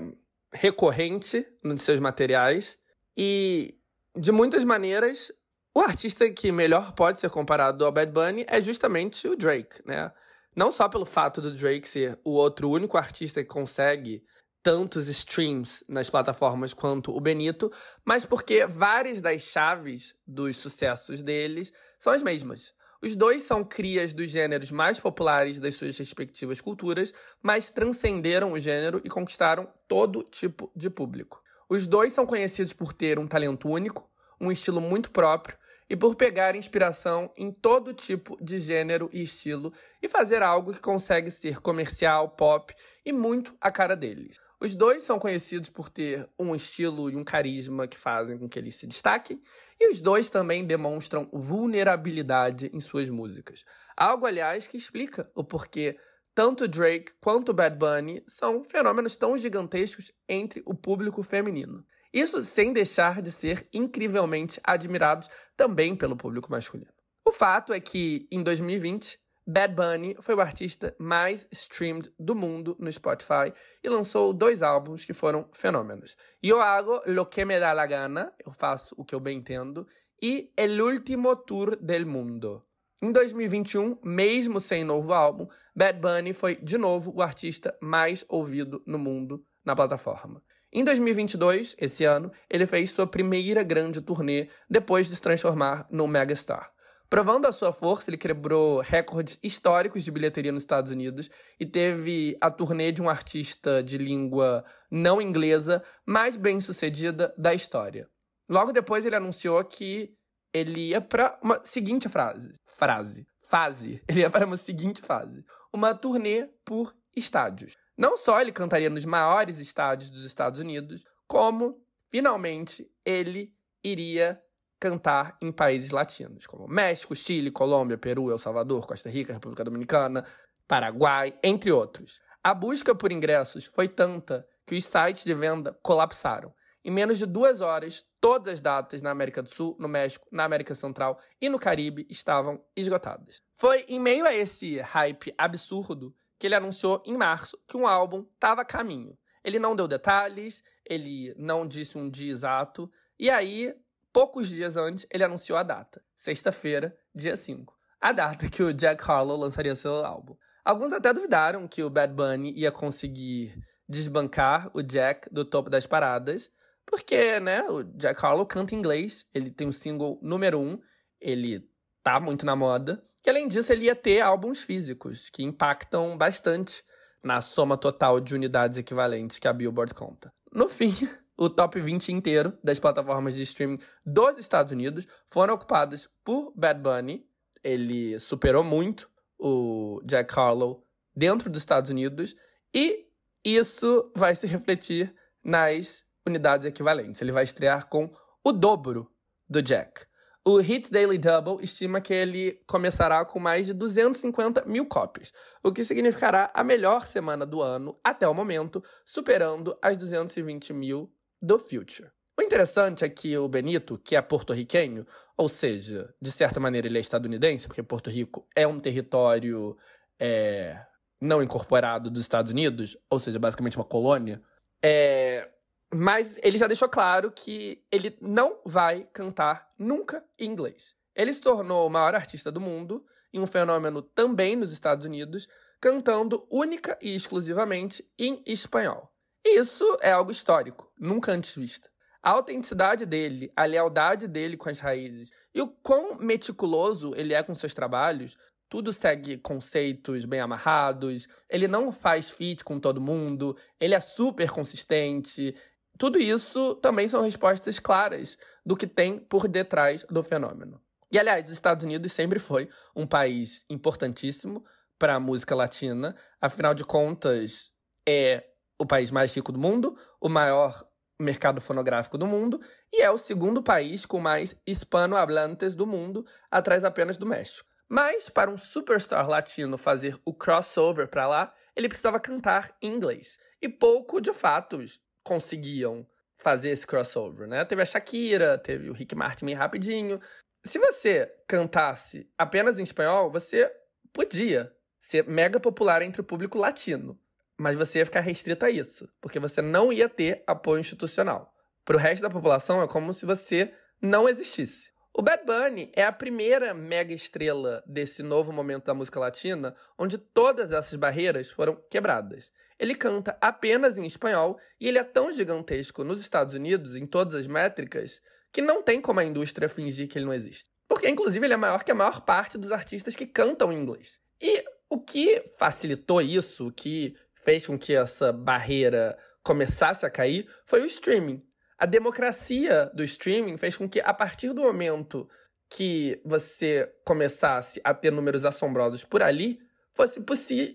recorrente nos seus materiais e, de muitas maneiras, o artista que melhor pode ser comparado ao Bad Bunny é justamente o Drake, né? Não só pelo fato do Drake ser o outro único artista que consegue tantos streams nas plataformas quanto o Benito, mas porque várias das chaves dos sucessos deles são as mesmas. Os dois são crias dos gêneros mais populares das suas respectivas culturas, mas transcenderam o gênero e conquistaram todo tipo de público. Os dois são conhecidos por ter um talento único, um estilo muito próprio e por pegar inspiração em todo tipo de gênero e estilo e fazer algo que consegue ser comercial, pop e muito a cara deles. Os dois são conhecidos por ter um estilo e um carisma que fazem com que eles se destaquem, e os dois também demonstram vulnerabilidade em suas músicas. Algo, aliás, que explica o porquê tanto Drake quanto Bad Bunny são fenômenos tão gigantescos entre o público feminino. Isso sem deixar de ser incrivelmente admirados também pelo público masculino. O fato é que, em 2020, Bad Bunny foi o artista mais streamed do mundo no Spotify e lançou dois álbuns que foram fenômenos. Yo hago lo que me da la gana, eu faço o que eu bem entendo, e El último tour del mundo. Em 2021, mesmo sem novo álbum, Bad Bunny foi de novo o artista mais ouvido no mundo na plataforma. Em 2022, esse ano, ele fez sua primeira grande turnê depois de se transformar num megastar. Provando a sua força, ele quebrou recordes históricos de bilheteria nos Estados Unidos e teve a turnê de um artista de língua não inglesa mais bem sucedida da história. Logo depois, ele anunciou que ele ia para uma seguinte frase. Frase. Fase. Ele ia para uma seguinte fase. Uma turnê por estádios. Não só ele cantaria nos maiores estádios dos Estados Unidos, como, finalmente, ele iria cantar em países latinos, como México, Chile, Colômbia, Peru, El Salvador, Costa Rica, República Dominicana, Paraguai, entre outros. A busca por ingressos foi tanta que os sites de venda colapsaram. Em menos de duas horas, todas as datas na América do Sul, no México, na América Central e no Caribe estavam esgotadas. Foi em meio a esse hype absurdo que ele anunciou em março que um álbum estava a caminho. Ele não deu detalhes, ele não disse um dia exato, e aí, poucos dias antes, ele anunciou a data, sexta-feira, dia 5, a data que o Jack Harlow lançaria seu álbum. Alguns até duvidaram que o Bad Bunny ia conseguir desbancar o Jack do topo das paradas, porque, né, o Jack Harlow canta inglês, ele tem um single número um, ele tá muito na moda, e além disso ele ia ter álbuns físicos, que impactam bastante na soma total de unidades equivalentes que a Billboard conta. No fim, o top 20 inteiro das plataformas de streaming dos Estados Unidos foram ocupados por Bad Bunny. Ele superou muito o Jack Harlow dentro dos Estados Unidos e isso vai se refletir nas unidades equivalentes. Ele vai estrear com o dobro do Jack. O Hits Daily Double estima que ele começará com mais de 250 mil cópias, o que significará a melhor semana do ano até o momento, superando as 220 mil do Future. O interessante é que o Benito, que é porto-riquenho, ou seja, de certa maneira ele é estadunidense, porque Porto Rico é um território é, não incorporado dos Estados Unidos, ou seja, basicamente uma colônia, é, mas ele já deixou claro que ele não vai cantar nunca em inglês. Ele se tornou o maior artista do mundo, e um fenômeno também nos Estados Unidos, cantando única e exclusivamente em espanhol. Isso é algo histórico, nunca antes visto. A autenticidade dele, a lealdade dele com as raízes e o quão meticuloso ele é com seus trabalhos, tudo segue conceitos bem amarrados, ele não faz feat com todo mundo, ele é super consistente, tudo isso também são respostas claras do que tem por detrás do fenômeno. E, aliás, os Estados Unidos sempre foi um país importantíssimo para a música latina, afinal de contas, é o país mais rico do mundo, o maior mercado fonográfico do mundo e é o segundo país com mais hispanohablantes do mundo, atrás apenas do México. Mas para um superstar latino fazer o crossover para lá, ele precisava cantar em inglês. E pouco, de fato, conseguiam fazer esse crossover, né? Teve a Shakira, teve o Rick Martin meio rapidinho. Se você cantasse apenas em espanhol, você podia ser mega popular entre o público latino, mas você ia ficar restrito a isso, porque você não ia ter apoio institucional. Para o resto da população é como se você não existisse. O Bad Bunny é a primeira mega estrela desse novo momento da música latina, onde todas essas barreiras foram quebradas. Ele canta apenas em espanhol e ele é tão gigantesco nos Estados Unidos, em todas as métricas, que não tem como a indústria fingir que ele não existe. Porque, inclusive, ele é maior que a maior parte dos artistas que cantam em inglês. E o que facilitou isso, o que fez com que essa barreira começasse a cair, foi o streaming. A democracia do streaming fez com que, a partir do momento que você começasse a ter números assombrosos por ali, fosse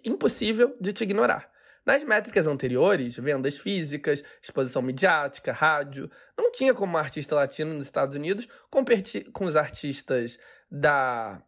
impossível de te ignorar. Nas métricas anteriores, vendas físicas, exposição midiática, rádio, não tinha como um artista latino nos Estados Unidos competir com os artistas da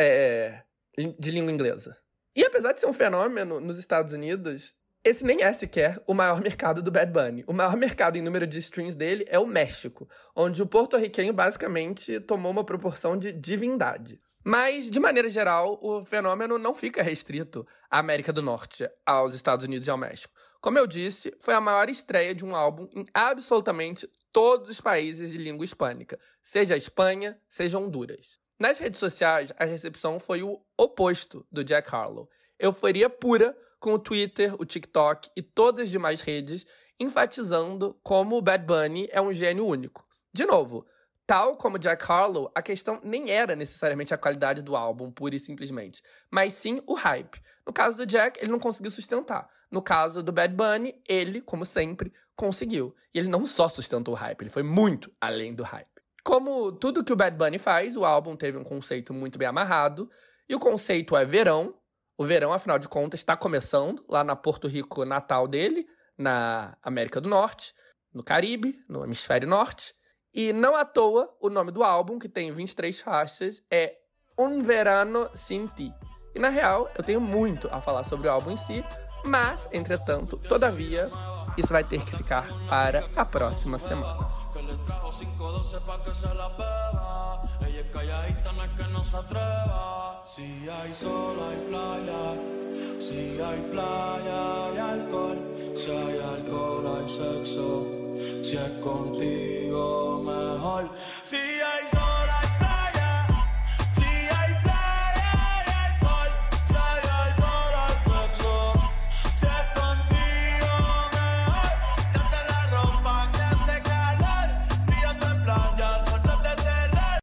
é, de língua inglesa. E apesar de ser um fenômeno nos Estados Unidos, esse nem é sequer o maior mercado do Bad Bunny. O maior mercado em número de streams dele é o México, onde o porto-riquenho basicamente tomou uma proporção de divindade. Mas, de maneira geral, o fenômeno não fica restrito à América do Norte, aos Estados Unidos e ao México. Como eu disse, foi a maior estreia de um álbum em absolutamente todos os países de língua hispânica, seja a Espanha, seja Honduras. Nas redes sociais, a recepção foi o oposto do Jack Harlow. Euforia pura com o Twitter, o TikTok e todas as demais redes enfatizando como o Bad Bunny é um gênio único. De novo, Tal como Jack Harlow, a questão nem era necessariamente a qualidade do álbum, pura e simplesmente, mas sim o hype. No caso do Jack, ele não conseguiu sustentar. No caso do Bad Bunny, ele, como sempre, conseguiu. E ele não só sustentou o hype, ele foi muito além do hype. Como tudo que o Bad Bunny faz, o álbum teve um conceito muito bem amarrado, e o conceito é verão. O verão, afinal de contas, está começando lá na Porto Rico natal dele, na América do Norte, no Caribe, no Hemisfério Norte. E não à toa, o nome do álbum, que tem 23 faixas, é Un Verano Sin Ti. E na real, eu tenho muito a falar sobre o álbum em si, mas, entretanto, todavia, isso vai ter que ficar para a próxima semana. Si experiencia contigo mejor. Si hay sol, hay playa. Si hay playa, hay alcohol. Sale alcohol al sexo. Si es contigo mejor. Date la ropa que hace calor. Playa, terror.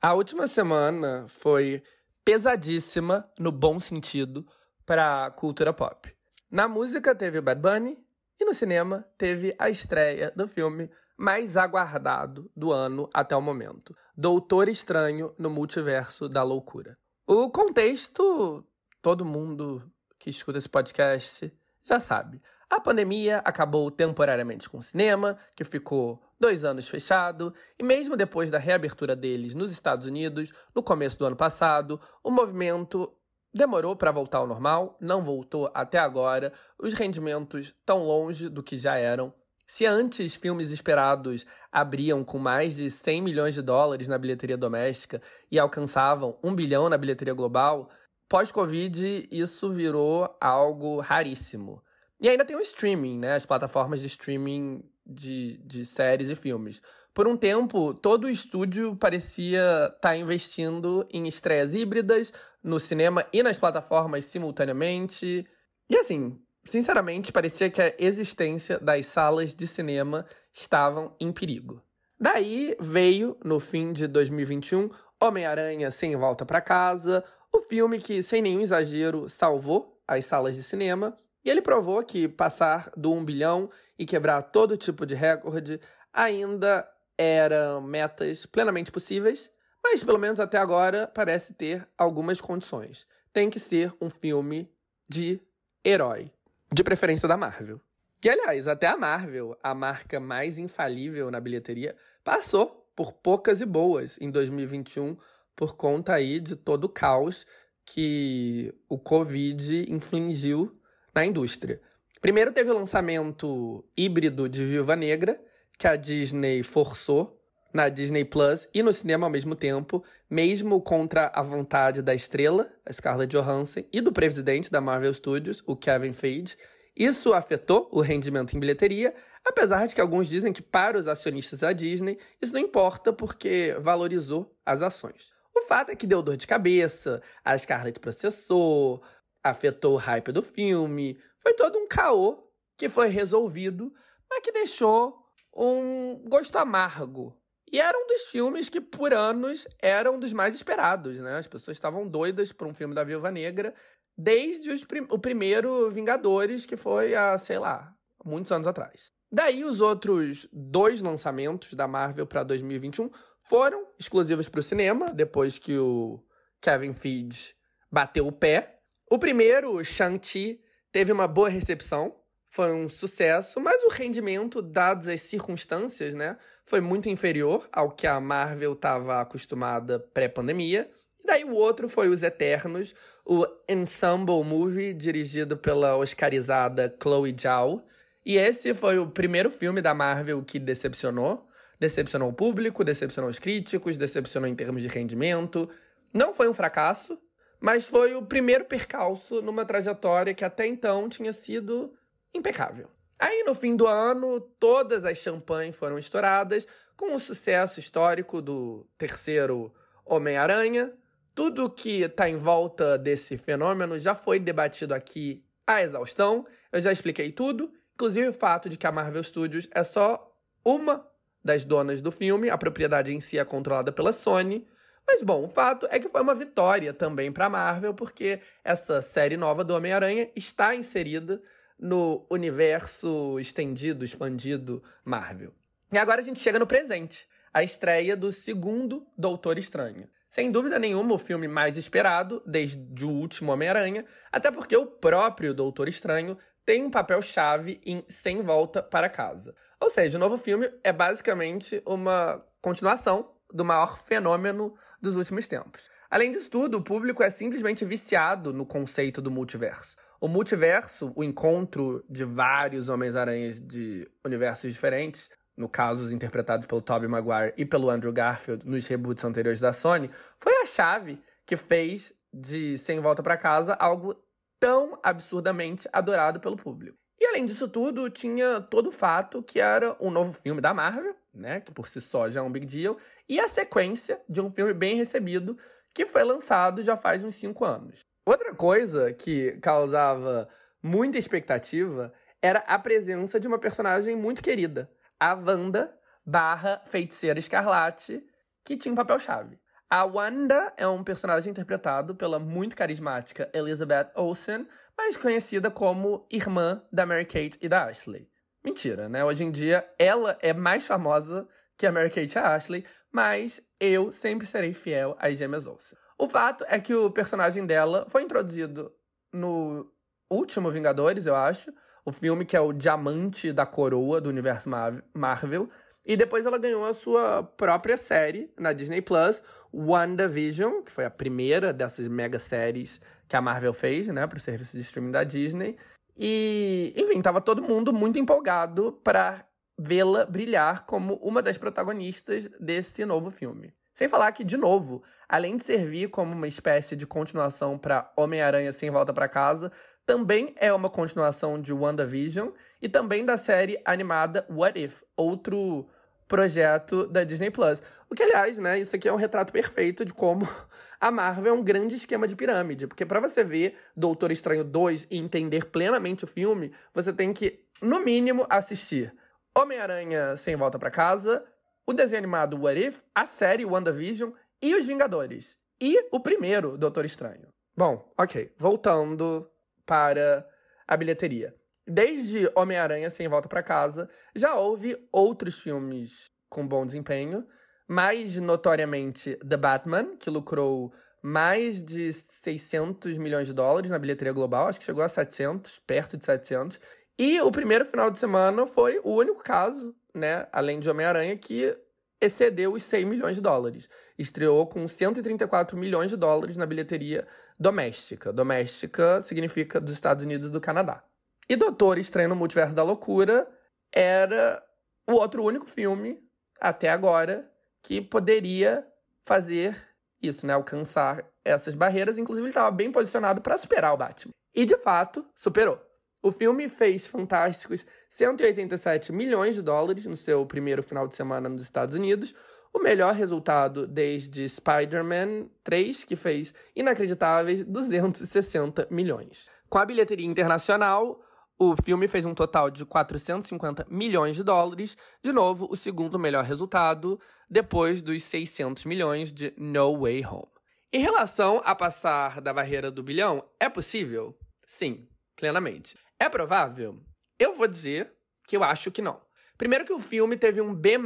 A última semana foi pesadíssima, no bom sentido, para cultura pop. Na música teve Bad Bunny, e no cinema teve a estreia do filme mais aguardado do ano até o momento: Doutor Estranho no Multiverso da Loucura. O contexto, todo mundo que escuta esse podcast já sabe. A pandemia acabou temporariamente com o cinema, que ficou dois anos fechado, e mesmo depois da reabertura deles nos Estados Unidos, no começo do ano passado, o movimento demorou para voltar ao normal, não voltou até agora, os rendimentos tão longe do que já eram. Se antes filmes esperados abriam com mais de 100 milhões de dólares na bilheteria doméstica e alcançavam 1 bilhão na bilheteria global, pós-Covid isso virou algo raríssimo. E ainda tem o streaming, né? As plataformas de streaming de, de séries e filmes. Por um tempo, todo o estúdio parecia estar tá investindo em estreias híbridas no cinema e nas plataformas simultaneamente. E assim, sinceramente, parecia que a existência das salas de cinema estavam em perigo. Daí veio, no fim de 2021, Homem-Aranha Sem Volta para Casa, o filme que, sem nenhum exagero, salvou as salas de cinema e ele provou que passar do 1 bilhão e quebrar todo tipo de recorde ainda eram metas plenamente possíveis, mas pelo menos até agora parece ter algumas condições. Tem que ser um filme de herói, de preferência da Marvel. E aliás, até a Marvel, a marca mais infalível na bilheteria, passou por poucas e boas em 2021 por conta aí de todo o caos que o Covid infligiu na indústria. Primeiro teve o lançamento híbrido de Viúva Negra, que a Disney forçou na Disney Plus e no cinema ao mesmo tempo, mesmo contra a vontade da estrela, a Scarlett Johansson, e do presidente da Marvel Studios, o Kevin Feige. Isso afetou o rendimento em bilheteria, apesar de que alguns dizem que para os acionistas da Disney isso não importa porque valorizou as ações. O fato é que deu dor de cabeça, a Scarlett processou, afetou o hype do filme. Foi todo um caô que foi resolvido, mas que deixou um gosto amargo. E era um dos filmes que, por anos, eram um dos mais esperados, né? As pessoas estavam doidas por um filme da Viúva Negra, desde prim o primeiro Vingadores, que foi há, sei lá, muitos anos atrás. Daí, os outros dois lançamentos da Marvel para 2021 foram exclusivos para o cinema, depois que o Kevin Feige bateu o pé o primeiro, Shang-Chi, teve uma boa recepção, foi um sucesso, mas o rendimento, dadas as circunstâncias, né, foi muito inferior ao que a Marvel estava acostumada pré-pandemia. E daí o outro foi Os Eternos, o Ensemble Movie, dirigido pela oscarizada Chloe Zhao. E esse foi o primeiro filme da Marvel que decepcionou. Decepcionou o público, decepcionou os críticos, decepcionou em termos de rendimento. Não foi um fracasso, mas foi o primeiro percalço numa trajetória que até então tinha sido impecável. Aí, no fim do ano, todas as champanhes foram estouradas, com o sucesso histórico do terceiro Homem-Aranha. Tudo que está em volta desse fenômeno já foi debatido aqui à exaustão. Eu já expliquei tudo, inclusive o fato de que a Marvel Studios é só uma das donas do filme, a propriedade em si é controlada pela Sony. Mas bom, o fato é que foi uma vitória também para a Marvel, porque essa série nova do Homem-Aranha está inserida no universo estendido, expandido Marvel. E agora a gente chega no presente, a estreia do segundo Doutor Estranho. Sem dúvida nenhuma, o filme mais esperado desde o último Homem-Aranha, até porque o próprio Doutor Estranho tem um papel-chave em Sem Volta para Casa. Ou seja, o novo filme é basicamente uma continuação do maior fenômeno dos últimos tempos. Além disso tudo, o público é simplesmente viciado no conceito do multiverso. O multiverso, o encontro de vários Homens-Aranhas de universos diferentes, no caso os interpretados pelo Tobey Maguire e pelo Andrew Garfield nos reboots anteriores da Sony, foi a chave que fez de Sem Volta para Casa algo tão absurdamente adorado pelo público. E além disso tudo, tinha todo o fato que era um novo filme da Marvel, né, que por si só já é um big deal, e a sequência de um filme bem recebido que foi lançado já faz uns 5 anos. Outra coisa que causava muita expectativa era a presença de uma personagem muito querida, a Wanda barra Feiticeira Escarlate, que tinha um papel-chave. A Wanda é um personagem interpretado pela muito carismática Elizabeth Olsen, mais conhecida como irmã da Mary-Kate e da Ashley. Mentira, né? Hoje em dia ela é mais famosa que a Mary-Kate e a Ashley, mas eu sempre serei fiel às gêmeas Olsen. O fato é que o personagem dela foi introduzido no último Vingadores, eu acho, o filme que é o Diamante da Coroa do universo Marvel, e depois ela ganhou a sua própria série na Disney Plus, WandaVision, que foi a primeira dessas mega séries que a Marvel fez, né, para o serviço de streaming da Disney. E, enfim, tava todo mundo muito empolgado para vê-la brilhar como uma das protagonistas desse novo filme. Sem falar que, de novo, além de servir como uma espécie de continuação para Homem-Aranha Sem Volta para Casa, também é uma continuação de WandaVision e também da série animada What If, outro projeto da Disney Plus. O que, aliás, né, isso aqui é um retrato perfeito de como a Marvel é um grande esquema de pirâmide. Porque para você ver Doutor Estranho 2 e entender plenamente o filme, você tem que, no mínimo, assistir Homem-Aranha Sem Volta para Casa, o desenho animado What If, a série WandaVision e Os Vingadores. E o primeiro Doutor Estranho. Bom, ok. Voltando para a bilheteria. Desde Homem-Aranha Sem Volta para Casa, já houve outros filmes com bom desempenho, mais notoriamente The Batman, que lucrou mais de 600 milhões de dólares na bilheteria global, acho que chegou a 700, perto de 700. E o primeiro final de semana foi o único caso, né, além de Homem-Aranha, que excedeu os 100 milhões de dólares. Estreou com 134 milhões de dólares na bilheteria doméstica. Doméstica significa dos Estados Unidos e do Canadá. E Doutor Estranho no Multiverso da Loucura era o outro único filme, até agora, que poderia fazer isso, né? Alcançar essas barreiras. Inclusive, ele estava bem posicionado para superar o Batman. E, de fato, superou. O filme fez fantásticos 187 milhões de dólares no seu primeiro final de semana nos Estados Unidos, o melhor resultado desde Spider-Man 3, que fez inacreditáveis 260 milhões. Com a bilheteria internacional, o filme fez um total de 450 milhões de dólares, de novo, o segundo melhor resultado, depois dos 600 milhões de No Way Home. Em relação a passar da barreira do bilhão, é possível? Sim, plenamente. É provável? Eu vou dizer que eu acho que não. Primeiro que o filme teve um B+,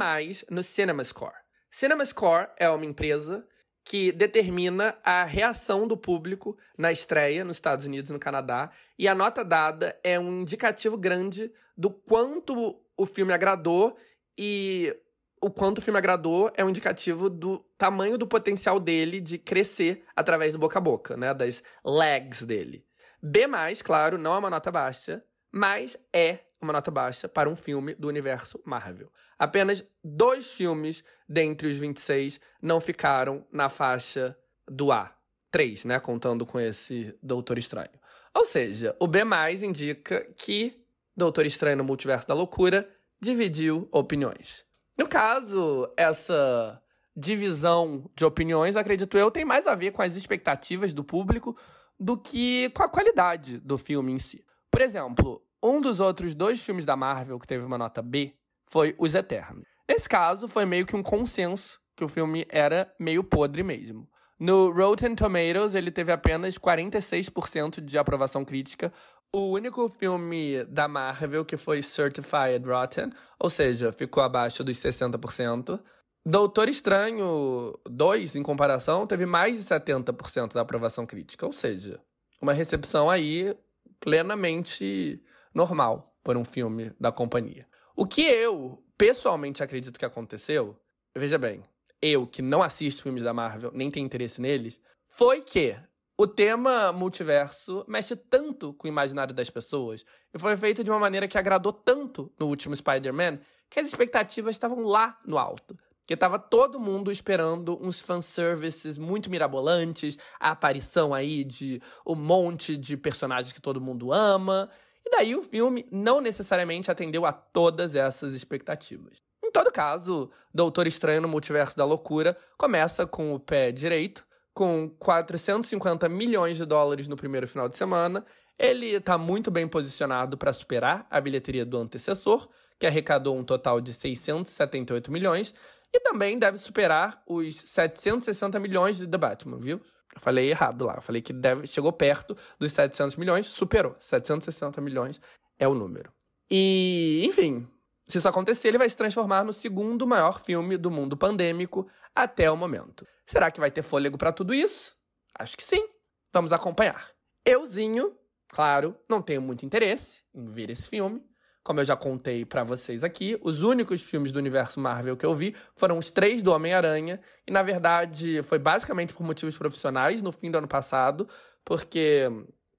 no CinemaScore. CinemaScore é uma empresa que determina a reação do público na estreia nos Estados Unidos e no Canadá, e a nota dada é um indicativo grande do quanto o filme agradou e o quanto o filme agradou é um indicativo do tamanho do potencial dele de crescer através do boca a boca, né, das legs dele. B+, claro, não é uma nota baixa, mas é uma nota baixa para um filme do universo Marvel. Apenas dois filmes dentre os 26 não ficaram na faixa do A. Três, né? Contando com esse Doutor Estranho. Ou seja, o B indica que Doutor Estranho no Multiverso da Loucura dividiu opiniões. No caso, essa divisão de opiniões, acredito eu, tem mais a ver com as expectativas do público do que com a qualidade do filme em si. Por exemplo, um dos outros dois filmes da Marvel que teve uma nota B foi Os Eternos. Nesse caso, foi meio que um consenso que o filme era meio podre mesmo. No Rotten Tomatoes, ele teve apenas 46% de aprovação crítica, o único filme da Marvel que foi Certified Rotten, ou seja, ficou abaixo dos 60%. Doutor Estranho 2, em comparação, teve mais de 70% da aprovação crítica, ou seja, uma recepção aí plenamente normal por um filme da companhia. O que eu pessoalmente acredito que aconteceu, veja bem, eu que não assisto filmes da Marvel, nem tenho interesse neles, foi que o tema multiverso mexe tanto com o imaginário das pessoas e foi feito de uma maneira que agradou tanto no último Spider-Man que as expectativas estavam lá no alto. Que tava todo mundo esperando uns fanservices muito mirabolantes, a aparição aí de um monte de personagens que todo mundo ama. E daí o filme não necessariamente atendeu a todas essas expectativas. Em todo caso, Doutor Estranho no Multiverso da Loucura começa com o pé direito, com 450 milhões de dólares no primeiro final de semana. Ele está muito bem posicionado para superar a bilheteria do antecessor, que arrecadou um total de 678 milhões, E também deve superar os 760 milhões de The Batman, viu? Eu falei errado lá. Eu falei que deve, chegou perto dos 700 milhões, superou. 760 milhões é o número. E, enfim, se isso acontecer, ele vai se transformar no segundo maior filme do mundo pandêmico até o momento. Será que vai ter fôlego para tudo isso? Acho que sim. Vamos acompanhar. Euzinho, claro, não tenho muito interesse em ver esse filme. Como eu já contei para vocês aqui, os únicos filmes do universo Marvel que eu vi foram os três do Homem-Aranha, e na verdade foi basicamente por motivos profissionais no fim do ano passado, porque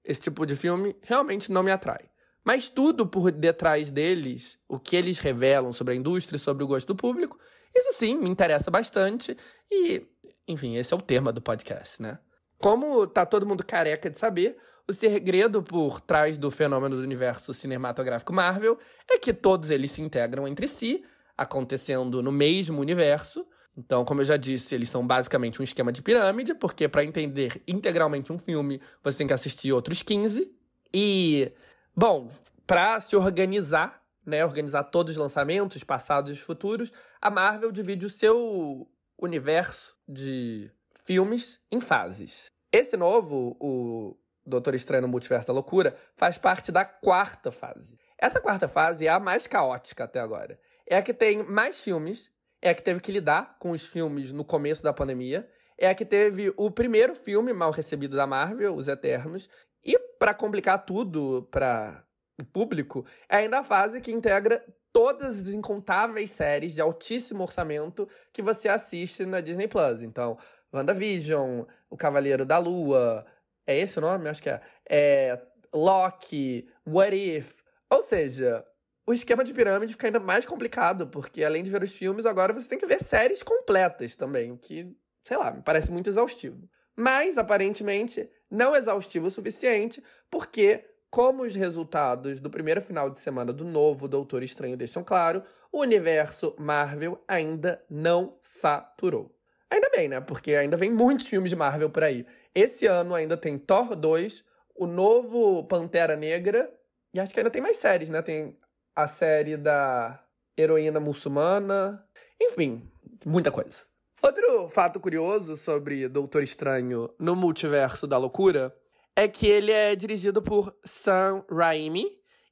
esse tipo de filme realmente não me atrai. Mas tudo por detrás deles, o que eles revelam sobre a indústria e sobre o gosto do público, isso sim me interessa bastante e, enfim, esse é o tema do podcast, né? Como tá todo mundo careca de saber, o segredo por trás do fenômeno do universo cinematográfico Marvel é que todos eles se integram entre si, acontecendo no mesmo universo. Então, como eu já disse, eles são basicamente um esquema de pirâmide, porque para entender integralmente um filme, você tem que assistir outros 15. E, bom, para se organizar, né, organizar todos os lançamentos, passados e futuros, a Marvel divide o seu universo de filmes em fases. Esse novo, o Doutor Estranho no Multiverso da Loucura, faz parte da quarta fase. Essa quarta fase é a mais caótica até agora. É a que tem mais filmes, é a que teve que lidar com os filmes no começo da pandemia, é a que teve o primeiro filme mal recebido da Marvel, Os Eternos, e para complicar tudo para o público, é ainda a fase que integra todas as incontáveis séries de altíssimo orçamento que você assiste na Disney Plus. Então, WandaVision, O Cavaleiro da Lua, é esse o nome? Acho que é. É. Loki, What If. Ou seja, o esquema de pirâmide fica ainda mais complicado, porque além de ver os filmes, agora você tem que ver séries completas também, o que, sei lá, me parece muito exaustivo. Mas, aparentemente, não exaustivo o suficiente, porque, como os resultados do primeiro final de semana do novo Doutor Estranho deixam claro, o universo Marvel ainda não saturou. Ainda bem, né? Porque ainda vem muitos filmes de Marvel por aí. Esse ano ainda tem Thor 2, o novo Pantera Negra, e acho que ainda tem mais séries, né? Tem a série da heroína muçulmana, enfim, muita coisa. Outro fato curioso sobre Doutor Estranho no Multiverso da Loucura é que ele é dirigido por Sam Raimi.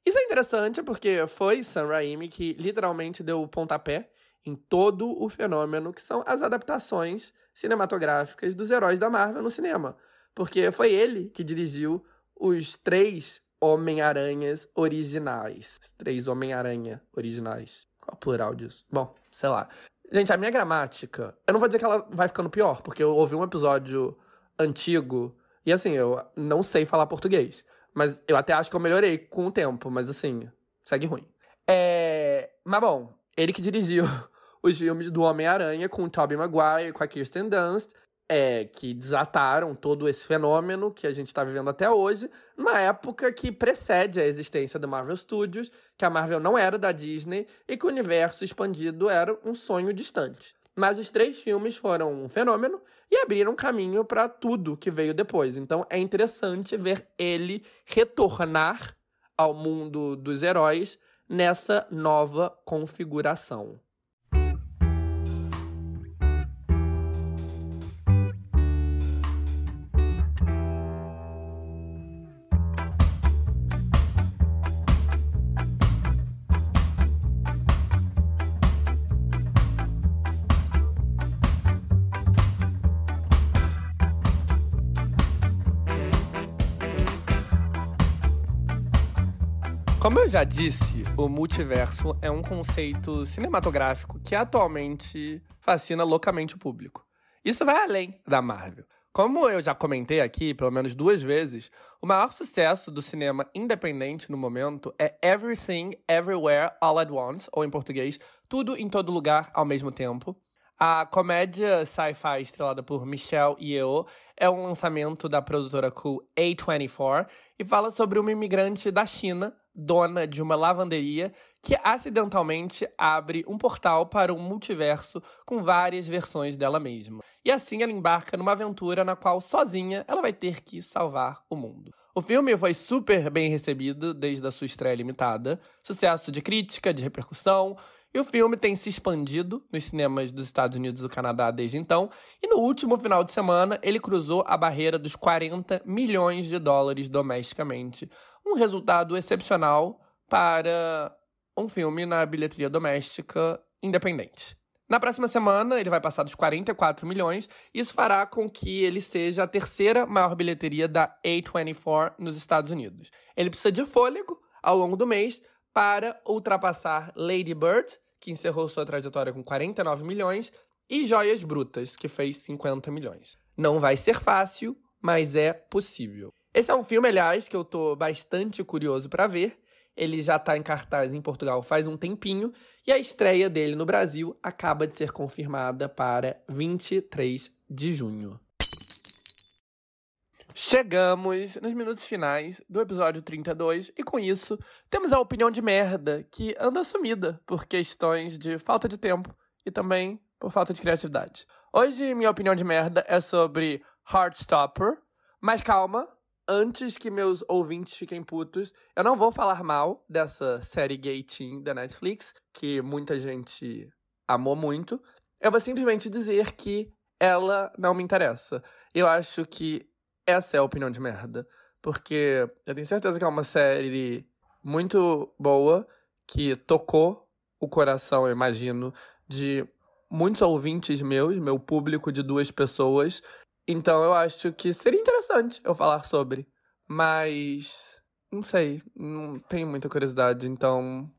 Isso é interessante porque foi Sam Raimi que literalmente deu o pontapé em todo o fenômeno que são as adaptações cinematográficas dos heróis da Marvel no cinema. Porque foi ele que dirigiu os três Homem-Aranhas originais. Os três Homem-Aranha originais. Qual o plural disso? Bom, sei lá. Gente, a minha gramática, eu não vou dizer que ela vai ficando pior, porque eu ouvi um episódio antigo e assim, eu não sei falar português. Mas eu até acho que eu melhorei com o tempo, mas assim, segue ruim. É... Mas bom, ele que dirigiu os filmes do Homem-Aranha com o Tobey Maguire, com a Kirsten Dunst, é, que desataram todo esse fenômeno que a gente está vivendo até hoje, numa época que precede a existência do Marvel Studios, que a Marvel não era da Disney e que o universo expandido era um sonho distante. Mas os três filmes foram um fenômeno e abriram caminho para tudo que veio depois. Então é interessante ver ele retornar ao mundo dos heróis nessa nova configuração. Já disse, o multiverso é um conceito cinematográfico que atualmente fascina loucamente o público. Isso vai além da Marvel. Como eu já comentei aqui pelo menos duas vezes, o maior sucesso do cinema independente no momento é Everything Everywhere All at Once, ou em português, Tudo em Todo Lugar ao mesmo tempo. A comédia sci-fi estrelada por Michelle Yeoh é um lançamento da produtora cool A24 e fala sobre uma imigrante da China dona de uma lavanderia que acidentalmente abre um portal para um multiverso com várias versões dela mesma. E assim ela embarca numa aventura na qual sozinha ela vai ter que salvar o mundo. O filme foi super bem recebido desde a sua estreia limitada, sucesso de crítica, de repercussão, E o filme tem se expandido nos cinemas dos Estados Unidos e do Canadá desde então. E no último final de semana, ele cruzou a barreira dos 40 milhões de dólares domesticamente. Um resultado excepcional para um filme na bilheteria doméstica independente. Na próxima semana, ele vai passar dos 44 milhões. Isso fará com que ele seja a terceira maior bilheteria da A24 nos Estados Unidos. Ele precisa de fôlego ao longo do mês para ultrapassar Lady Bird, que encerrou sua trajetória com 49 milhões, e Joias Brutas, que fez 50 milhões. Não vai ser fácil, mas é possível. Esse é um filme, aliás, que eu tô bastante curioso para ver. Ele já está em cartaz em Portugal faz um tempinho e a estreia dele no Brasil acaba de ser confirmada para 23 de junho. Chegamos nos minutos finais do episódio 32 e com isso temos a opinião de merda que anda sumida por questões de falta de tempo e também por falta de criatividade. Hoje minha opinião de merda é sobre Heartstopper, mas calma, antes que meus ouvintes fiquem putos, eu não vou falar mal dessa série gay teen da Netflix, que muita gente amou muito. Eu vou simplesmente dizer que ela não me interessa. Eu acho que essa é a opinião de merda. Porque eu tenho certeza que é uma série muito boa, que tocou o coração, eu imagino, de muitos ouvintes meus, meu público de duas pessoas. Então eu acho que seria interessante eu falar sobre. Mas. Não sei. Não tenho muita curiosidade, então.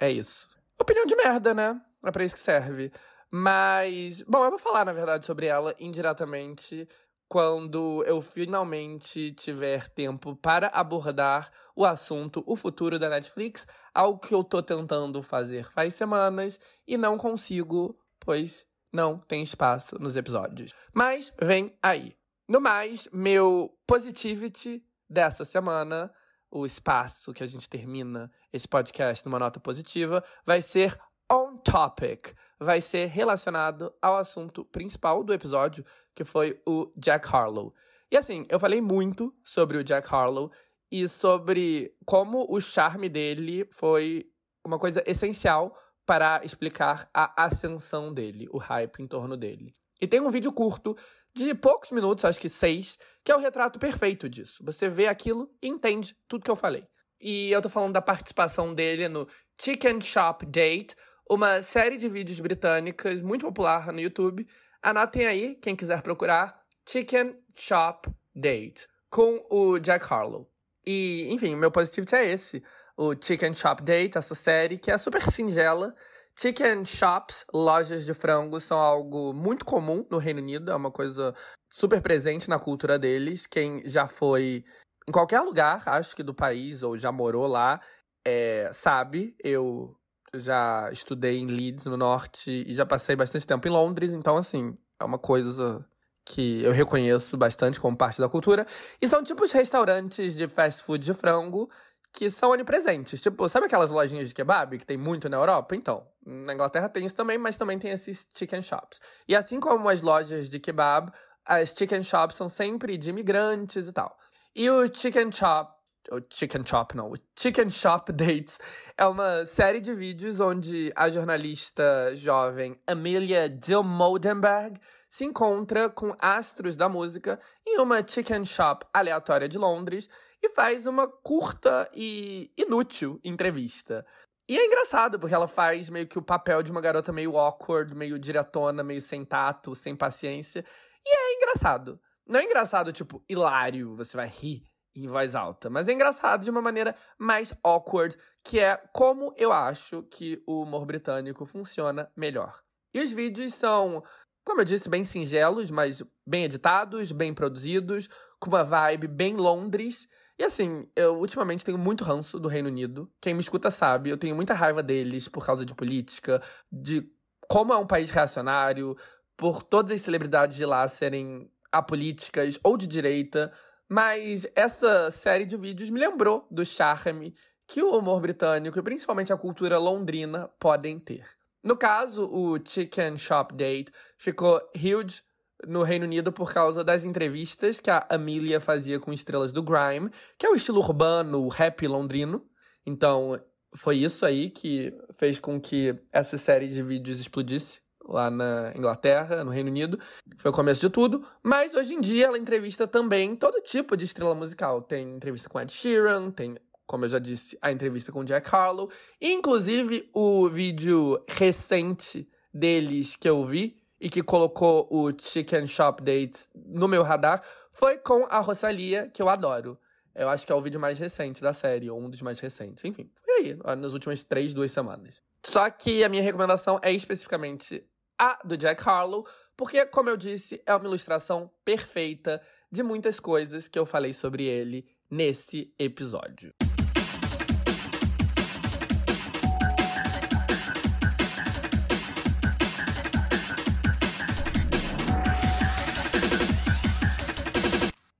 É isso. Opinião de merda, né? É pra isso que serve. Mas. Bom, eu vou falar, na verdade, sobre ela indiretamente quando eu finalmente tiver tempo para abordar o assunto, o futuro da Netflix, algo que eu tô tentando fazer faz semanas e não consigo, pois não tem espaço nos episódios. Mas vem aí. No mais, meu positivity dessa semana, o espaço que a gente termina esse podcast numa nota positiva, vai ser on topic. Vai ser relacionado ao assunto principal do episódio, que foi o Jack Harlow. E assim, eu falei muito sobre o Jack Harlow e sobre como o charme dele foi uma coisa essencial para explicar a ascensão dele, o hype em torno dele. E tem um vídeo curto de poucos minutos, acho que seis, que é o retrato perfeito disso. Você vê aquilo e entende tudo que eu falei. E eu tô falando da participação dele no Chicken Shop Date, uma série de vídeos britânicas muito popular no YouTube. Anotem aí, quem quiser procurar, Chicken Shop Date, com o Jack Harlow. E, enfim, meu positivity é esse. O Chicken Shop Date, essa série, que é super singela. Chicken shops, lojas de frango, são algo muito comum no Reino Unido, é uma coisa super presente na cultura deles. Quem já foi em qualquer lugar, acho que do país, ou já morou lá, é, sabe. Eu já estudei em Leeds, no norte, e já passei bastante tempo em Londres, então, assim, é uma coisa que eu reconheço bastante como parte da cultura. E são tipos de restaurantes de fast food de frango que são onipresentes. Tipo, sabe aquelas lojinhas de kebab que tem muito na Europa? Então, na Inglaterra tem isso também, mas também tem esses chicken shops. E assim como as lojas de kebab, as chicken shops são sempre de imigrantes e tal. E o chicken shop o Chicken Shop, não, o Chicken Shop Dates é uma série de vídeos onde a jornalista jovem Amelia Dilmodenberg se encontra com astros da música em uma chicken shop aleatória de Londres e faz uma curta e inútil entrevista. E é engraçado, porque ela faz meio que o papel de uma garota meio awkward, meio diretona, meio sem tato, sem paciência. E é engraçado. Não é engraçado, tipo, hilário, você vai rir em voz alta, mas é engraçado de uma maneira mais awkward, que é como eu acho que o humor britânico funciona melhor. E os vídeos são, como eu disse, bem singelos, mas bem editados, bem produzidos, com uma vibe bem Londres. E assim, eu ultimamente tenho muito ranço do Reino Unido. Quem me escuta sabe, eu tenho muita raiva deles por causa de política, de como é um país reacionário, por todas as celebridades de lá serem apolíticas ou de direita. Mas essa série de vídeos me lembrou do charme que o humor britânico e principalmente a cultura londrina podem ter. No caso, o Chicken Shop Date ficou huge no Reino Unido por causa das entrevistas que a Amelia fazia com estrelas do grime, que é o estilo urbano, o rap londrino. Então, foi isso aí que fez com que essa série de vídeos explodisse lá na Inglaterra, no Reino Unido. Foi o começo de tudo. Mas hoje em dia ela entrevista também todo tipo de estrela musical. Tem entrevista com Ed Sheeran, tem, como eu já disse, a entrevista com Jack Harlow. Inclusive, o vídeo recente deles que eu vi e que colocou o Chicken Shop Dates no meu radar foi com a Rosalia, que eu adoro. Eu acho que é o vídeo mais recente da série, ou um dos mais recentes. Enfim, foi aí, nas últimas três, duas semanas. Só que a minha recomendação é especificamente a do Jack Harlow, porque, como eu disse, é uma ilustração perfeita de muitas coisas que eu falei sobre ele nesse episódio.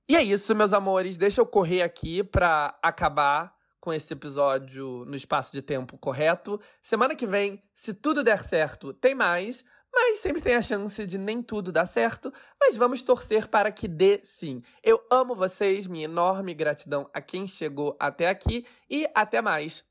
E é isso, meus amores. Deixa eu correr aqui pra acabar com esse episódio no espaço de tempo correto. Semana que vem, se tudo der certo, tem mais. Mas sempre tem a chance de nem tudo dar certo, mas vamos torcer para que dê sim. Eu amo vocês, minha enorme gratidão a quem chegou até aqui e até mais.